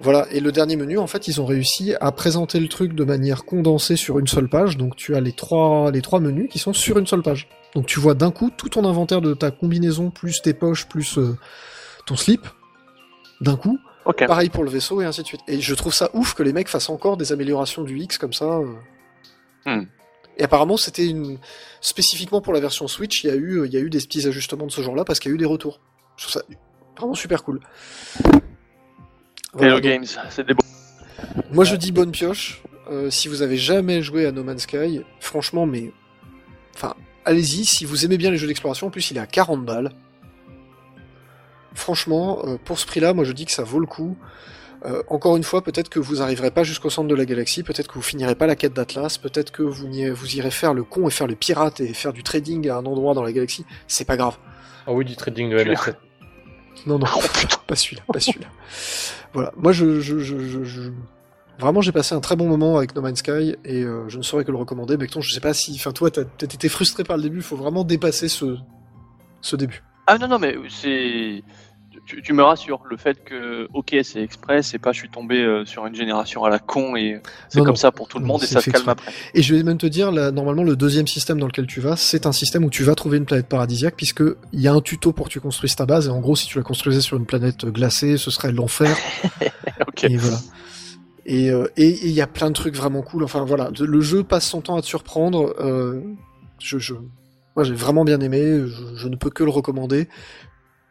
Voilà, et le dernier menu, en fait, ils ont réussi à présenter le truc de manière condensée sur une seule page. Donc tu as les trois, les trois menus qui sont sur une seule page. Donc tu vois d'un coup tout ton inventaire de ta combinaison, plus tes poches, plus euh, ton slip. D'un coup. Pareil pour le vaisseau et ainsi de suite. Et je trouve ça ouf que les mecs fassent encore des améliorations du X comme ça. euh. Hmm. Et apparemment, c'était une spécifiquement pour la version Switch, il y a eu, il y a eu des petits ajustements de ce genre-là parce qu'il y a eu des retours. Je trouve ça vraiment super cool. Hello Games, c'est des beaux. moi je dis bonne pioche. Euh, si vous avez jamais joué à No Man's Sky, franchement, mais. Enfin, allez-y, si vous aimez bien les jeux d'exploration, en plus il est à 40 balles. Franchement, euh, pour ce prix-là, moi je dis que ça vaut le coup. Euh, encore une fois, peut-être que vous arriverez pas jusqu'au centre de la galaxie, peut-être que vous finirez pas la quête d'Atlas, peut-être que vous, vous irez faire le con et faire le pirate et faire du trading à un endroit dans la galaxie, c'est pas grave. Ah oui, du trading de MFC. Non, non, putain. pas celui-là, pas celui-là. voilà, moi je, je, je, je- je- Vraiment, j'ai passé un très bon moment avec No Man's Sky et euh, je ne saurais que le recommander. Becton, je sais pas si. Enfin, toi, t'as peut-être été frustré par le début, il faut vraiment dépasser ce, ce début. Ah non, non, mais c'est. Tu, tu me rassures, le fait que, ok, c'est express, c'est pas je suis tombé euh, sur une génération à la con et c'est comme non. ça pour tout le Non, monde et ça se calme après. Et je vais même te dire, là, normalement, le deuxième système dans lequel tu vas, c'est un système où tu vas trouver une planète paradisiaque, puisque il y a un tuto pour que tu construises ta base, et en gros, si tu la construisais sur une planète glacée, ce serait l'enfer. [LAUGHS] Et voilà. Et euh, et- et il y a plein de trucs vraiment cool. Enfin voilà, le jeu passe son temps à te surprendre. Euh, je, je, moi j'ai vraiment bien aimé. Je, je ne peux que le recommander.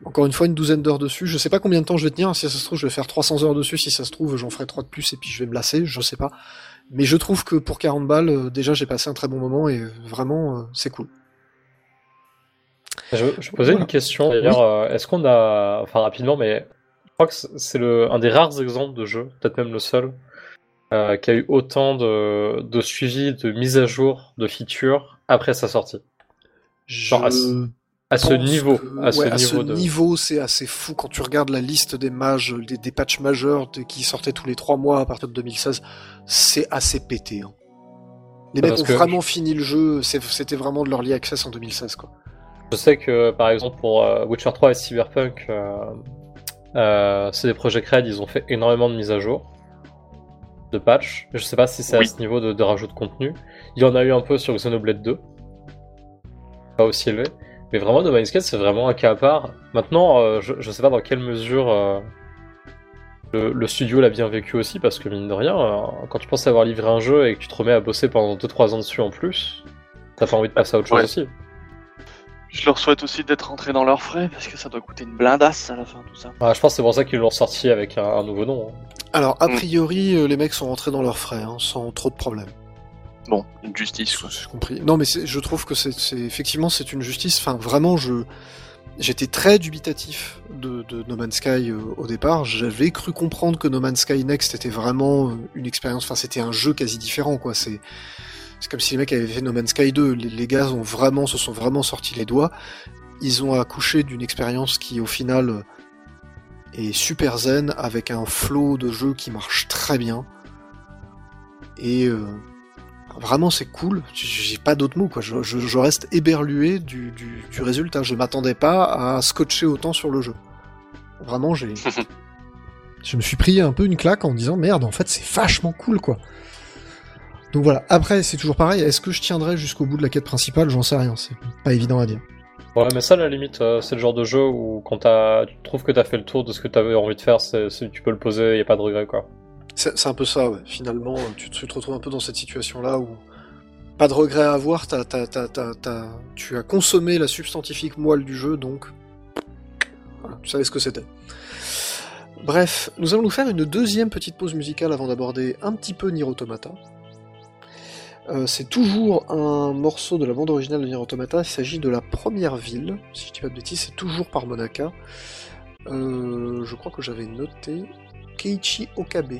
Encore une fois, une douzaine d'heures dessus. Je sais pas combien de temps je vais tenir. Si ça se trouve, je vais faire 300 heures dessus. Si ça se trouve, j'en ferai 3 de plus et puis je vais me lasser. Je sais pas. Mais je trouve que pour 40 balles, euh, déjà j'ai passé un très bon moment et vraiment euh, c'est cool. Je, je posais Voilà. une question d'ailleurs. euh, Est-ce qu'on a, enfin rapidement, mais je crois que c'est- le un des rares exemples de jeu, peut-être même le seul, euh, qui a eu autant de, de suivi, de mise à jour, de features après sa sortie. Genre ce- À ce niveau, que- à ce ouais, niveau de. niveau, c'est assez fou quand tu regardes la liste des mages, des, des patchs majeurs de- qui sortaient tous les trois mois à partir de 2016. C'est assez pété. hein. Les mecs Parce ont que- vraiment fini le jeu. C'était vraiment de l'early access en 2016, quoi. Je sais que par exemple pour euh, Witcher 3 et Cyberpunk, euh, euh, c'est des projets Cred, ils ont fait énormément de mises à jour. de patch. Je sais pas si c'est Oui. à ce niveau de, de rajout de contenu. Il y en a eu un peu sur Xenoblade 2. Pas aussi élevé. Mais vraiment, No Man's Sky, c'est vraiment un cas à part. Maintenant, euh, je, je sais pas dans quelle mesure euh, le, le studio l'a bien vécu aussi, parce que mine de rien, euh, quand tu penses avoir livré un jeu et que tu te remets à bosser pendant 2-3 ans dessus en plus, t'as pas envie de passer à autre chose Ouais. aussi. Je leur souhaite aussi d'être rentrés dans leurs frais parce que ça doit coûter une blindasse à la fin tout ça. Ah, je pense que c'est pour ça qu'ils l'ont sorti avec un, un nouveau nom. hein. Alors, a Mm. priori, les mecs sont rentrés dans leurs frais, hein, sans trop de problèmes. Bon, une justice. J'ai compris. Non, mais je trouve que c'est effectivement c'est une justice. Enfin, vraiment, je j'étais très dubitatif de, de No Man's Sky euh, au départ. J'avais cru comprendre que No Man's Sky Next était vraiment euh, une expérience. Enfin, c'était un jeu quasi différent, quoi. C'est c'est comme si les mecs avaient fait No Man's Sky 2. Les, les gars ont vraiment se sont vraiment sortis les doigts. Ils ont accouché d'une expérience qui, au final, euh, est super zen avec un flow de jeu qui marche très bien. Et Vraiment, c'est cool. J'ai pas d'autres mots, quoi. Je, je- je reste éberlué du, du- du résultat. Je m'attendais pas à scotcher autant sur le jeu. Vraiment, j'ai. [LAUGHS] je me suis pris un peu une claque en me disant merde, en fait, c'est vachement cool, quoi. Donc voilà. Après, c'est toujours pareil. Est-ce que je tiendrai jusqu'au bout de la quête principale? J'en sais rien. C'est pas évident à dire. Ouais, mais ça, à la limite, euh, c'est le genre de jeu où quand t'as- tu trouves que t'as fait le tour de ce que t'avais envie de faire, c'est- tu peux le poser, y a pas de regret, quoi. C'est un peu ça. Finalement, euh, tu te, retrouves un peu dans cette situation-là où pas de regret à avoir. t'as- t'as- t'as- t'as- t'as- tu as consommé la substantifique moelle du jeu, donc tu savais ce que c'était. Bref, nous allons nous faire une deuxième petite pause musicale avant d'aborder un petit peu Nier Automata. Euh, c'est toujours un morceau de la bande originale de Nier Automata. Il s'agit de la première ville, si je dis pas de bêtises, c'est toujours par Monaka. Euh, je crois que j'avais noté Keiichi Okabe.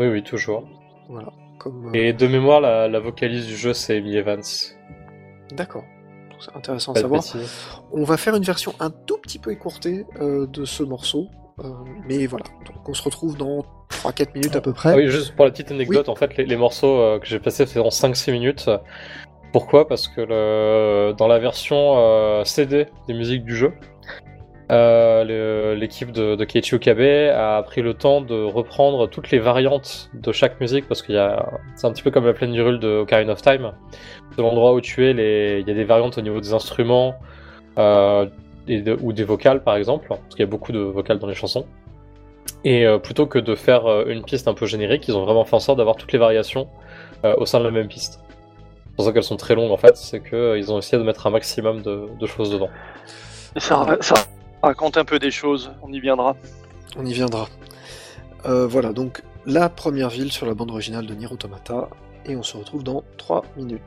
Oui, oui, toujours. Voilà. Comme, euh, Et de mémoire, la, la vocaliste du jeu, c'est Amy Evans. D'accord. C'est intéressant à Pas savoir. bêtises. On va faire une version un tout petit peu écourtée euh, de ce morceau. euh, mais voilà. Donc on se retrouve dans 3-4 minutes à peu près. Ah oui, juste pour la petite anecdote, en fait, les, les morceaux euh, que j'ai passés faisaient en 5-6 minutes. Pourquoi? Parce que le, dans la version CD des musiques du jeu, euh, l'équipe de, de Keiichi Okabe a pris le temps de reprendre toutes les variantes de chaque musique, parce qu'il y a, c'est un petit peu comme la plaine du Rul de Ocarina of Time. De l'endroit où tu es, il y a des variantes au niveau des instruments euh, et ou des vocales, par exemple, parce qu'il y a beaucoup de vocales dans les chansons. Et euh, plutôt que de faire une piste un peu générique, ils ont vraiment fait en sorte d'avoir toutes les variations au sein de la même piste. C'est pour ça qu'elles sont très longues en fait, c'est qu'ils ont essayé de mettre un maximum de, de choses dedans. Ça, ça raconte un peu des choses, on y viendra. On y viendra. Euh, voilà, donc la première ville sur la bande originale de Nier Automata. Et on se retrouve dans 3 minutes.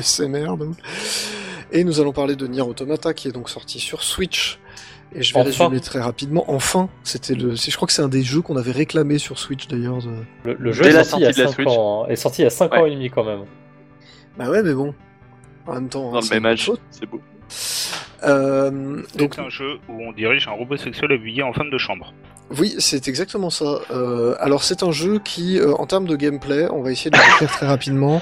SMR, donc. Et nous allons parler de Nier Automata qui est donc sorti sur Switch. Et je vais Enfin. résumer très rapidement. Enfin, c'était le. Je crois que c'est un des jeux qu'on avait réclamé sur Switch d'ailleurs. de- Le, le jeu est la sorti, il y a sortie de la 5 Switch. ans, hein, est sorti il y a 5 Ouais. ans et demi quand même. Bah ouais, mais bon. En même temps, Dans hein, le c'est même une âge, faute. c'est beau. Euh, donc C'est un jeu où on dirige un robot sexuel habillé en femme de chambre. Oui, c'est exactement ça. Euh, alors c'est un jeu qui, euh, en termes de gameplay, on va essayer de le décrire très rapidement.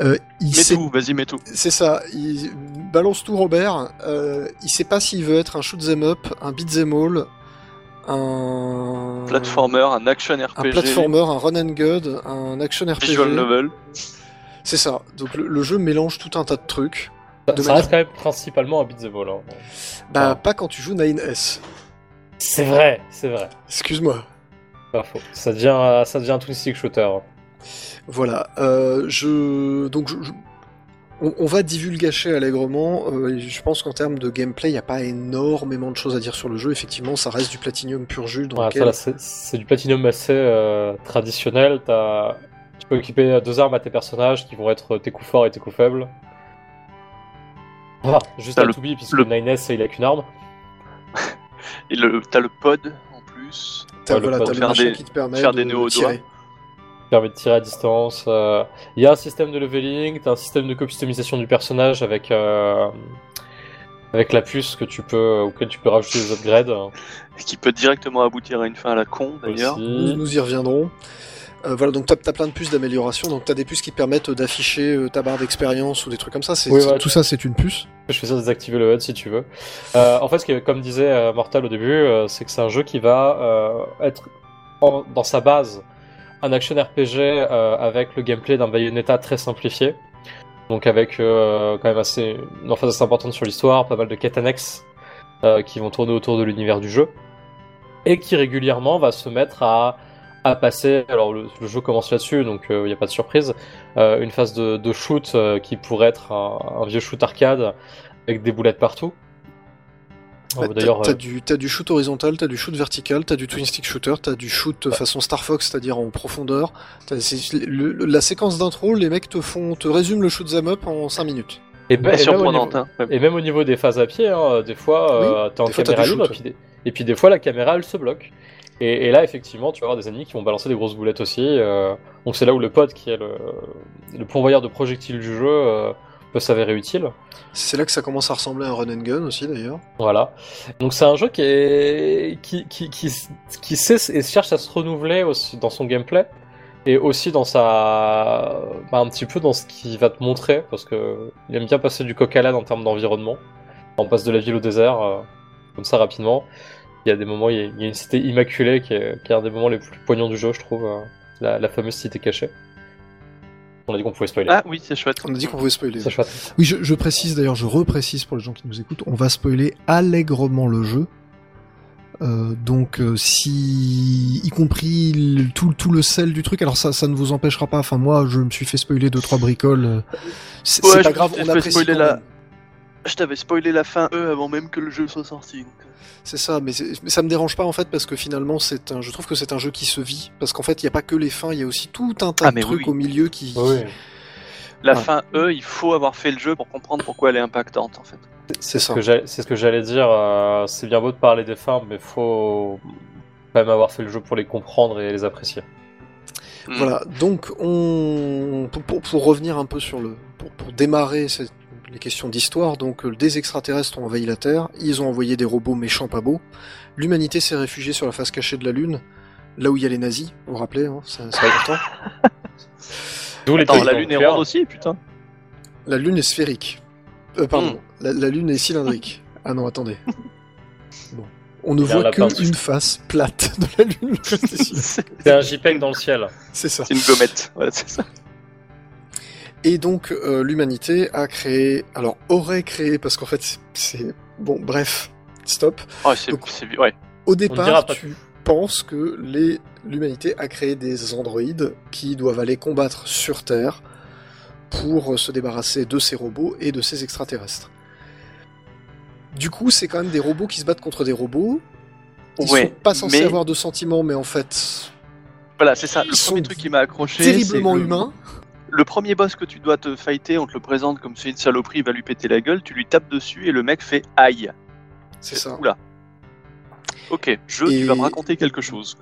Euh, il Mets sait- tout, vas-y, mets tout. C'est ça. Il balance tout, Robert. Euh, il sait pas s'il veut être un shoot 'em up, un beat 'em all, un Platformer, un action RPG, un platformer, un run and gun, un action RPG. visual novel. C'est ça. Donc le, le jeu mélange tout un tas de trucs. Ça, De ça manière- reste quand même principalement un beat'em all. hein. Bah Ah. pas quand tu joues 9S. C'est vrai, c'est vrai. Excuse-moi. Pas faux. Ça devient, ça devient un twin stick shooter. Voilà. Euh, je donc je, je- On, on va divulgacher allègrement. euh, je pense qu'en termes de gameplay, il n'y a pas énormément de choses à dire sur le jeu. Effectivement, ça reste du Platinum pur jus. Dans Ouais, lequel- ça, là, c'est c'est du platinum assez euh, traditionnel. T'as- Tu peux équiper deux armes à tes personnages qui vont être tes coups forts et tes coups faibles. Juste T'as à le- Toubi, puisque le- Nines il a qu'une arme. [LAUGHS] Et le, t'as le pod en plus. T'as Ouais, le pod. t'as le Faire machin des- qui te permet faire de des nœuds au doigt. Qui permet de tirer à distance. euh, Il y a un système de leveling, t'as un système de customisation du personnage avec euh, avec la puce que tu peux auquel tu peux rajouter des upgrades. Qui peut directement aboutir à une fin à la con d'ailleurs. Nous, y reviendrons. Euh, voilà, donc t'as as plein de puces d'amélioration. Donc t'as des puces qui te permettent d'afficher euh, ta barre d'expérience ou des trucs comme ça. C'est Oui, voilà. tout ça, c'est une puce. Je fais ça désactiver le HUD si tu veux. Euh, en fait, comme disait euh, Mortal au début, euh, c'est que c'est un jeu qui va euh, être en- dans sa base un action RPG euh, avec le gameplay d'un Bayonetta très simplifié. Donc avec euh, quand même assez une emphase assez importante sur l'histoire, pas mal de quêtes annexes euh, qui vont tourner autour de l'univers du jeu et qui régulièrement va se mettre à à passer. Alors le, jeu commence là-dessus, donc il n'y a pas de surprise. Une phase de, shoot qui pourrait être un vieux shoot arcade avec des boulettes partout. Bah, Euh, t'as- D'ailleurs, t'as euh, du, t'as du shoot horizontal, t'as du shoot vertical, t'as du twin stick shooter, t'as du shoot façon Star Fox, c'est-à-dire en profondeur. T'as- c'est- le- le- la séquence d'intro, les mecs te font, te résument le shoot 'em up en 5 minutes. et, Pas et même au surprenante. niveau, Hein. Et même au niveau des phases à pied, hein, des fois, euh, t'es en des fois, t'as caméra libre, et puis, des, et puis des fois la caméra elle se bloque. Et, et là, effectivement, tu vas avoir des ennemis qui vont balancer des grosses boulettes aussi. euh, donc c'est là où le pod, qui est le, le pourvoyeur de projectiles du jeu, euh, peut s'avérer utile. C'est là que ça commence à ressembler à un run and gun aussi d'ailleurs. Voilà. Donc c'est un jeu qui est qui qui qui, qui sait et cherche à se renouveler aussi dans son gameplay et aussi dans sa bah, un petit peu dans ce qu'il va te montrer parce que il aime bien passer du coq à l'âne en termes d'environnement. On passe de la ville au désert euh, comme ça rapidement. Il y a des moments, il y a, il y a une cité immaculée qui est, qui est un des moments les plus poignants du jeu, je trouve. euh, la, la fameuse cité cachée. On a dit qu'on pouvait spoiler. Ah oui, c'est chouette. On a dit qu'on pouvait spoiler. C'est chouette. Oui, je, je précise d'ailleurs, je reprécise pour les gens qui nous écoutent, on va spoiler allègrement le jeu. Euh, donc, euh, si, y compris le- tout, tout le sel du truc, alors ça, ça ne vous empêchera pas. Enfin, moi, je me suis fait spoiler deux trois bricoles. euh, C'est Ouais, c'est je pas grave, on fait apprécie spoiler la-. Je t'avais spoilé la fin E avant même que le jeu soit sorti. donc. C'est ça, mais, ça me dérange pas en fait parce que finalement c'est un, je trouve que c'est un jeu qui se vit parce qu'en fait il y a pas que les fins, il y a aussi tout un tas Ah, de trucs oui, oui. au milieu qui. Oui, La Ah. fin E, il faut avoir fait le jeu pour comprendre pourquoi elle est impactante en fait. C'est ce ça. que j'allais- c'est ce que j'allais dire. euh, c'est bien beau de parler des fins, mais faut quand même avoir fait le jeu pour les comprendre et les apprécier. Hmm. Voilà, donc on pour, pour- pour revenir un peu sur le pour, pour démarrer cette- les questions d'histoire, donc euh, des extraterrestres ont envahi la Terre, ils ont envoyé des robots méchants pas beaux. L'humanité s'est réfugiée sur la face cachée de la Lune, là où il y a les nazis, vous vous rappelez, hein, c'est c'est important. D'où les Attends, la lune est ronde aussi, putain. La Lune est sphérique. Euh, pardon, Hmm. la, la Lune est cylindrique. [LAUGHS] Ah non, attendez. Bon. On ne voit lapin que dessus. une face plate de la Lune. c'est [LAUGHS] sûr. c'est C'est un JPEG dans le ciel. C'est ça. c'est une gommette. Voilà, c'est ça. Et donc euh, l'humanité a créé, alors aurait créé, parce qu'en fait c'est- bon, bref, stop. Oh, Donc- ouais. Au départ, tu penses que les l'humanité a créé des androïdes qui doivent aller combattre sur Terre pour euh, se débarrasser de ces robots et de ces extraterrestres. Du coup, c'est quand même des robots qui se battent contre des robots. Ils Ouais, sont pas censés mais- avoir de sentiments, mais en fait Voilà, c'est ça. Le premier truc qui m'a accroché. terriblement c'est le- premier boss que tu dois te fighter, on te le présente comme c'est une saloperie, il va lui péter la gueule, tu lui tapes dessus et le mec fait aïe. C'est ça. Oula. Ok, je, Et- tu vas me raconter quelque chose.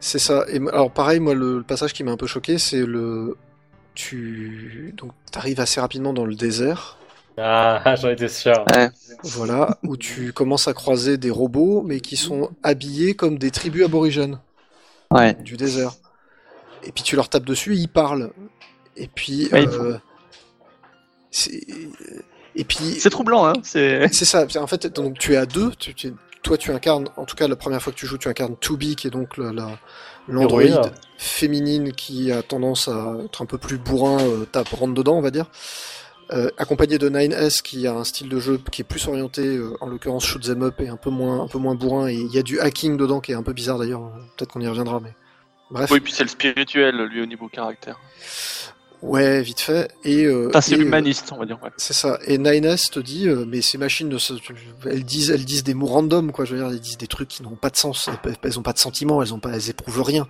C'est ça. Et alors pareil, moi le, le passage qui m'a un peu choqué, c'est le tu donc t'arrives assez rapidement dans le désert, Ah, [LAUGHS] j'en étais sûr. voilà, où tu commences à croiser des robots, mais qui sont habillés comme des tribus aborigènes Ouais. du désert. Et puis tu leur tapes dessus, et ils parlent. Et puis Ouais, euh, c'est- et puis C'est troublant, hein. C'est. [LAUGHS] c'est ça. En fait, donc tu es à deux. Tu, tu- toi, tu incarnes, en tout cas la première fois que tu joues, tu incarnes 2B, qui est donc la- la- l'androïde féminine qui a tendance à être un peu plus bourrin, euh, tape, rentre dedans, on va dire. Euh, accompagné de 9S qui a un style de jeu qui est plus orienté, euh, en l'occurrence shoot 'em up et un peu moins, un peu moins bourrin. Et il y a du hacking dedans qui est un peu bizarre d'ailleurs. Peut-être qu'on y reviendra, mais bref. Oui, puis c'est le spirituel, lui, au niveau caractère. Ouais, vite fait. Et, euh, c'est et, l'humaniste, on va dire. Ouais. C'est ça. Et 9S te dit, euh, mais ces machines, ne se- elles disent, elles disent des mots random, quoi. Je veux dire, elles disent des trucs qui n'ont pas de sens. Elles, ont pas de sentiments, elles ont pas, elles éprouvent rien.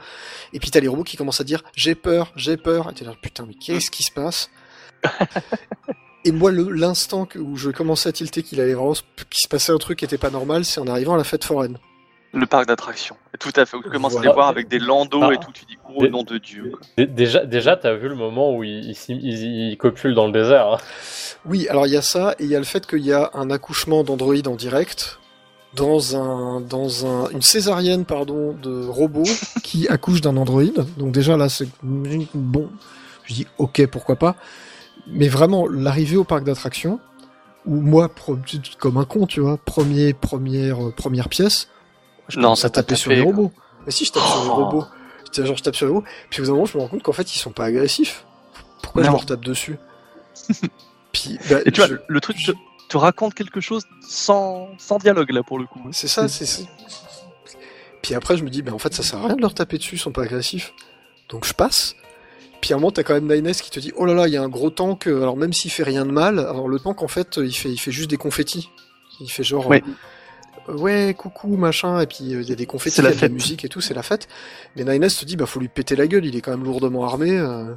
Et puis t'as les robots qui commencent à dire, j'ai peur, j'ai peur. Et t'es là, putain, mais qu'est-ce qui se passe? [LAUGHS] Et moi, l'instant où je commençais à tilter qu'il allait vraiment, qu'il se passait un truc qui était pas normal, c'est en arrivant à la fête foraine. Le parc d'attractions. Tout à fait. Tu commences à les voir avec des landaux Ah. et tout. Tu dis, oh Des- nom de Dieu. quoi. Dé- Déjà, déjà t'as vu le moment où il, il, il- il copule dans le désert. hein. Oui, alors il y a ça, et il y a le fait qu'il y a un accouchement d'Android en direct dans un dans un une césarienne pardon de robot [LAUGHS] qui accouche d'un Android. Donc déjà là c'est bon, je dis ok pourquoi pas, mais vraiment l'arrivée au parc d'attractions où moi comme un con tu vois premier première euh, première pièce, je Non, ça à t'a taper sur les robots. Mais si je tape sur les Oh. robots, genre je tape sur les robots, puis au bout d'un moment je me rends compte qu'en fait ils sont pas agressifs. Pourquoi je leur tape dessus [LAUGHS] Puis bah, Et tu vois, je- le, le truc te, te raconte quelque chose sans, sans dialogue là pour le coup. C'est ça, c'est ça. Puis après, je me dis, ben en fait, ça sert à rien de leur taper dessus, ils sont pas agressifs. Donc je passe. Puis à un moment, t'as quand même Nines qui te dit, oh là là, il y a un gros tank, euh, alors même s'il fait rien de mal, alors le tank, en fait, il fait, il fait juste des confettis. Il fait genre, Oui. euh, ouais, coucou, machin, et puis euh, il y a des confettis, il y la a de la musique et tout, c'est la fête. Mais Nines te dit, bah faut lui péter la gueule, il est quand même lourdement armé. euh.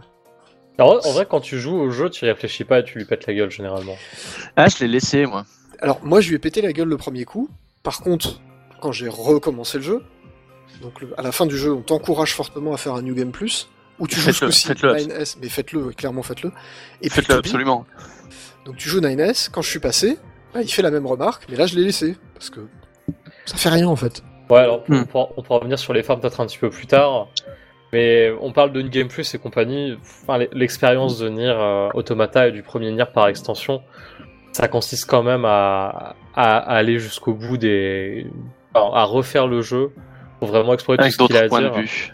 Alors, en vrai, quand tu joues au jeu, tu y réfléchis pas et tu lui pètes la gueule généralement. Ah, je l'ai laissé moi. Alors moi, je lui ai pété la gueule le premier coup. Par contre, quand j'ai recommencé le jeu, donc le- à la fin du jeu, on t'encourage fortement à faire un New Game Plus, où tu joues ce. 9S, mais faites-le, clairement faites-le. Et Faites-le absolument. donc tu joues 9S, quand je suis passé, bah, il fait la même remarque, mais là je l'ai laissé, parce que ça fait rien en fait. Ouais, alors Hmm. on, pourra, on pourra revenir sur les farms peut-être un petit peu plus tard. Mais on parle de Game Plus et compagnie. Enfin, l'expérience de Nier euh, Automata et du premier Nier par extension, ça consiste quand même à, à, à aller jusqu'au bout des. enfin, à refaire le jeu pour vraiment explorer tout ce qu'il a à dire. de vue.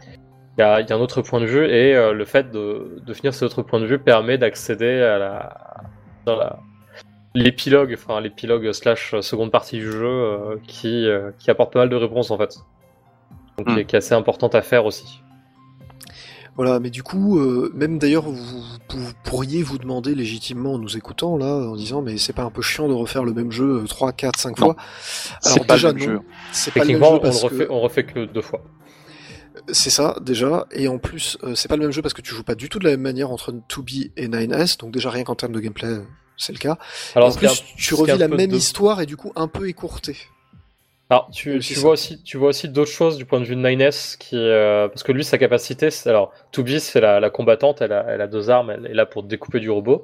Il y a, il y a un autre point de vue et euh, le fait de, de finir cet autre point de vue permet d'accéder à la, dans la l'épilogue, enfin l'épilogue slash seconde partie du jeu euh, qui, euh, qui apporte pas mal de réponses en fait. Donc qui, Hmm. est, qui est assez importante à faire aussi. Voilà, mais du coup, euh, même d'ailleurs, vous, vous pourriez vous demander légitimement en nous écoutant là, en disant, mais c'est pas un peu chiant de refaire le même jeu 3, 4, 5 Non. fois? C'est pas déjà, le même non. jeu. C'est pas le même jeu on, parce le refait, que... on refait que deux fois. C'est ça, déjà. Et en plus, euh, c'est pas le même jeu parce que tu joues pas du tout de la même manière entre 2B et 9S. Donc déjà, rien qu'en termes de gameplay, c'est le cas. Alors, en plus, un- tu revis la même de- histoire et du coup un peu écourtée. Alors, tu, vois aussi, tu vois aussi d'autres choses du point de vue de 9S qui, euh, parce que lui, sa capacité, alors, 2B, c'est la, la combattante, elle a, elle a deux armes, elle est là pour découper du robot.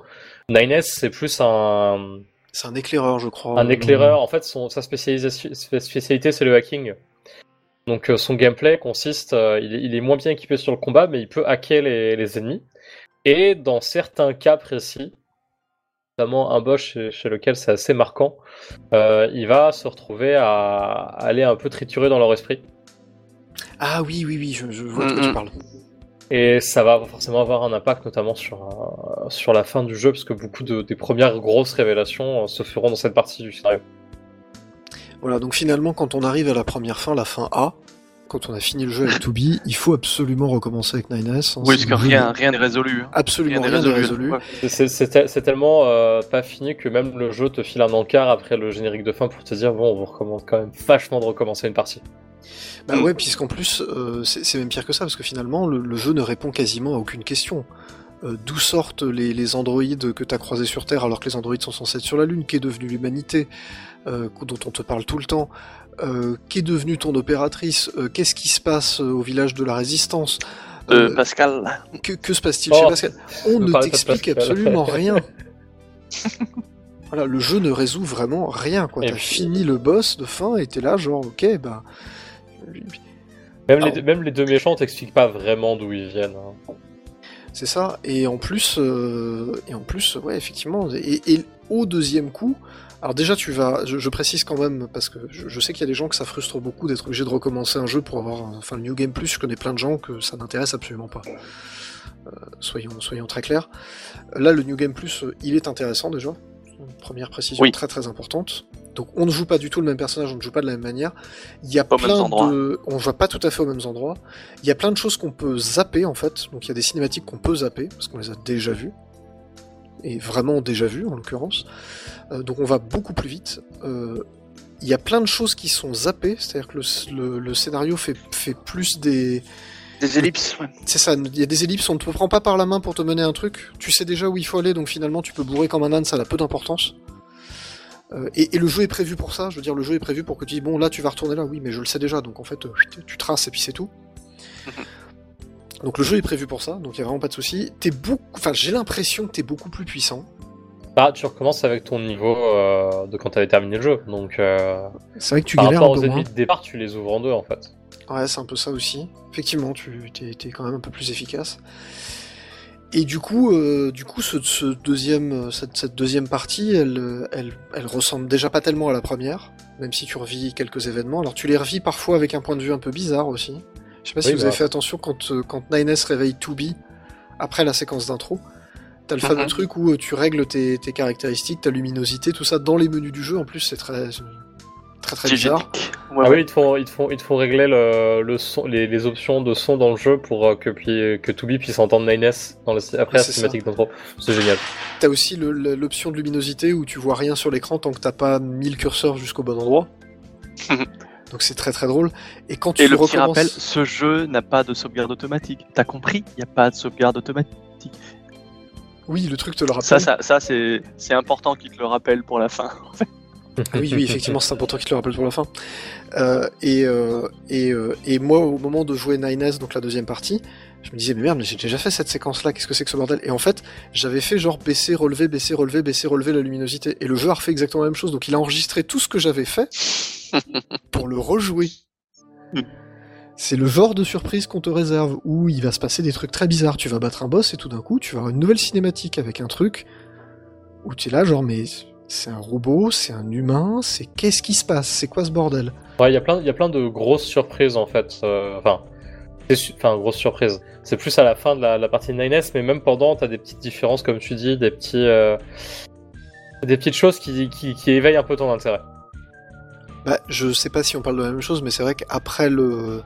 9S, c'est plus un, C'est un éclaireur, je crois. un éclaireur. En fait, son, sa spécialisation, sa spécialité, c'est le hacking. Donc, euh, son gameplay consiste, euh, il, est, il est moins bien équipé sur le combat, mais il peut hacker les, les ennemis. Et dans certains cas précis, notamment un boss chez, chez lequel c'est assez marquant, euh, il va se retrouver à, aller un peu triturer dans leur esprit. Ah oui, oui, oui, je, je vois de quoi tu parles. Et ça va forcément avoir un impact, notamment sur, euh, sur la fin du jeu, parce que beaucoup de, des premières grosses révélations euh, se feront dans cette partie du scénario. Voilà, donc finalement, quand on arrive à la première fin, la fin A, quand on a fini le jeu avec 2B, il faut absolument recommencer avec 9S. hein, Oui, c'est parce que rien rien n'est résolu. hein. Absolument Rien n'est résolu. C'est- C'est c'est tel- c'est tellement euh, pas fini que même le jeu te file un encart après le générique de fin pour te dire bon, on vous recommande quand même vachement de recommencer une partie. Bah Mm. ouais, puisqu'en plus, euh, c'est c'est même pire que ça, parce que finalement, le, le jeu ne répond quasiment à aucune question. Euh, D'où sortent les, les androïdes que t'as croisés sur Terre alors que les androïdes sont censés être sur la Lune Qu'est devenue l'humanité euh, dont on te parle tout le temps euh, Qu'est devenue ton opératrice? Euh, Qu'est-ce qui se passe au village de la Résistance? Euh, Euh, Pascal. que, que se passe-t-il Oh, chez Pascal? On ne t'explique absolument [LAUGHS] rien. Voilà, le jeu ne résout vraiment rien. quoi. T'as puis- fini le boss de fin et t'es là genre ok bah Même, les, même les deux méchants t'expliquent pas vraiment d'où ils viennent. hein. C'est ça. Et en plus, euh, et en plus, ouais, effectivement. Et, au deuxième coup, alors déjà, tu vas, je, précise quand même parce que je, sais qu'il y a des gens que ça frustre beaucoup d'être obligé de recommencer un jeu pour avoir, enfin, le New Game Plus. Je connais plein de gens que ça n'intéresse absolument pas. Euh, soyons, soyons très clairs. Là, le New Game Plus, euh, il est intéressant déjà. Première précision Oui. très très importante. Donc on ne joue pas du tout le même personnage, on ne joue pas de la même manière. Il y a Pas plein de, on joue pas tout à fait aux mêmes endroits. Il y a plein de choses qu'on peut zapper en fait. Donc il y a des cinématiques qu'on peut zapper parce qu'on les a déjà vues et vraiment déjà vues en l'occurrence. Euh, donc on va beaucoup plus vite. Euh, il y a plein de choses qui sont zappées, c'est-à-dire que le, le- le scénario fait, fait plus des, Des ellipses, ouais. c'est ça, il y a des ellipses, on ne te prend pas par la main pour te mener un truc, tu sais déjà où il faut aller, donc finalement tu peux bourrer comme un âne, ça a peu d'importance. Euh, et, et le jeu est prévu pour ça, je veux dire, le jeu est prévu pour que tu dis, bon là tu vas retourner là, oui, mais je le sais déjà, donc en fait euh, tu traces et puis c'est tout. [LAUGHS] Donc le jeu est prévu pour ça, donc il y a vraiment pas de souci. T'es beaucoup, enfin j'ai l'impression que t'es beaucoup plus puissant. Bah, tu recommences avec ton niveau euh, de quand t'avais terminé le jeu. Donc, euh, C'est vrai que tu par galères rapport un peu ennemis de départ, tu les ouvres en deux en fait. Ouais, c'est un peu ça aussi. Effectivement, tu t'es, t'es quand même un peu plus efficace. Et du coup, euh, du coup, ce, ce deuxième, cette, cette deuxième partie, elle, elle, elle ressemble déjà pas tellement à la première, même si tu revis quelques événements. Alors tu les revis parfois avec un point de vue un peu bizarre aussi. Je sais pas si vous bah. avez fait attention quand, euh, quand Nines réveille Tubi après la séquence d'intro. T'as le fameux Mhm. truc où euh, tu règles tes, tes caractéristiques, ta luminosité, tout ça dans les menus du jeu. En plus, c'est très, très très bizarre. Ouais, ah ouais. oui, ils te font, ils te font, ils te font régler le, le son, les, les options de son dans le jeu pour euh, que, puis, que puisse entendre Nines dans le, après la cinématique d'intro. C'est génial. T'as aussi l'option de luminosité où tu vois rien sur l'écran tant que t'as pas mis le curseur jusqu'au bon endroit. [LAUGHS] Donc c'est très très drôle. Et quand tu Et le petit recommences... rappel, ce jeu n'a pas de sauvegarde automatique. T'as compris Il n'y a pas de sauvegarde automatique. Oui, le truc te le rappelle. Ça, ça, ça c'est c'est important qu'il te le rappelle pour la fin. Ah oui, oui, effectivement, c'est important qu'il le rappelle pour la fin. Euh, et, euh, et, euh, et moi, au moment de jouer Nines, donc la deuxième partie, je me disais, mais merde, mais j'ai déjà fait cette séquence-là, qu'est-ce que c'est que ce bordel? Et en fait, j'avais fait genre baisser, relever, baisser, relever, baisser, relever la luminosité. Et le jeu a refait exactement la même chose. Donc il a enregistré tout ce que j'avais fait [LAUGHS] pour le rejouer. Hmm. C'est le genre de surprise qu'on te réserve, où il va se passer des trucs très bizarres. Tu vas battre un boss et tout d'un coup, tu vas avoir une nouvelle cinématique avec un truc où tu es là, genre, mais c'est un robot, c'est un humain, c'est qu'est-ce qui se passe? C'est quoi ce bordel? Ouais, il y a plein, il y a plein de grosses surprises en fait. euh, Enfin, c'est su- enfin, grosse surprise. C'est plus à la fin de la, la partie de 9S, mais même pendant, t'as des petites différences, comme tu dis, des petits, euh, des petites choses qui, qui, qui éveillent un peu ton intérêt. Bah, je sais pas si on parle de la même chose, mais c'est vrai qu'après le.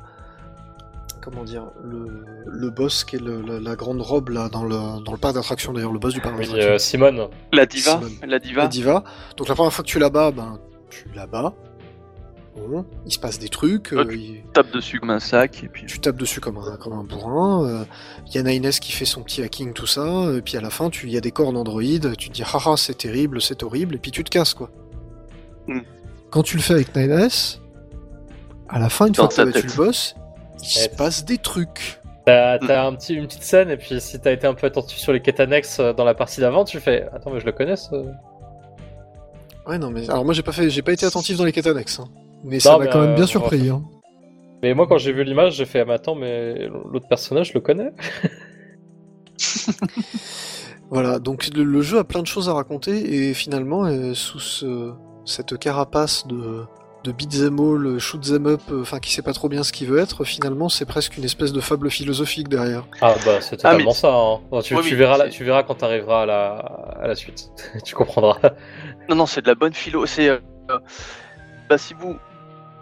Comment dire Le, le boss qui est le- la, la grande robe là dans le, dans le parc d'attractions d'ailleurs, le boss du parc Oui, d'attractions. euh, Simone. La diva, Simone. la diva. la diva. Donc la première fois que tu la bats, ben, tu la bats. Bon, il se passe des trucs. euh, Ok. il- tape dessus comme un sac et puis tu tapes dessus comme un, comme un bourrin. euh, Il y a Nines qui fait son petit hacking, tout ça. Et puis à la fin, tu- il y a des cornes Android. Tu te dis, haha, c'est terrible, c'est horrible. Et puis tu te casses, quoi. Hmm. Quand tu le fais avec Nines, à la fin, une Dans fois Quand t'as sa battu tête. le boss, il se passe des trucs. T'as un petit, une petite scène, et puis si t'as été un peu attentif sur les quêtes annexes euh, dans la partie d'avant, tu fais Attends, mais je le connais. Ouais, non, mais alors moi j'ai pas fait, j'ai pas été attentif dans les quêtes annexes, hein. mais ça Non, mais, quand même euh, bien on surpris. Hein. Mais moi, quand j'ai vu l'image, j'ai fait ah, mais Attends, mais l'autre personnage, je le connais [LAUGHS] Voilà, donc le, le jeu a plein de choses à raconter et finalement, euh, sous ce- cette carapace de, de beat'em all, shoot'em up, euh, enfin qui sait pas trop bien ce qu'il veut être, finalement c'est presque une espèce de fable philosophique derrière. Ah bah c'est Ah, totalement mais- ça. hein. Bon, tu, Oui, tu oui, verras tu verras quand t'arriveras à la, à la suite. [LAUGHS] tu comprendras. Non, non, c'est de la bonne philo. C'est. euh, euh, bah, si vous.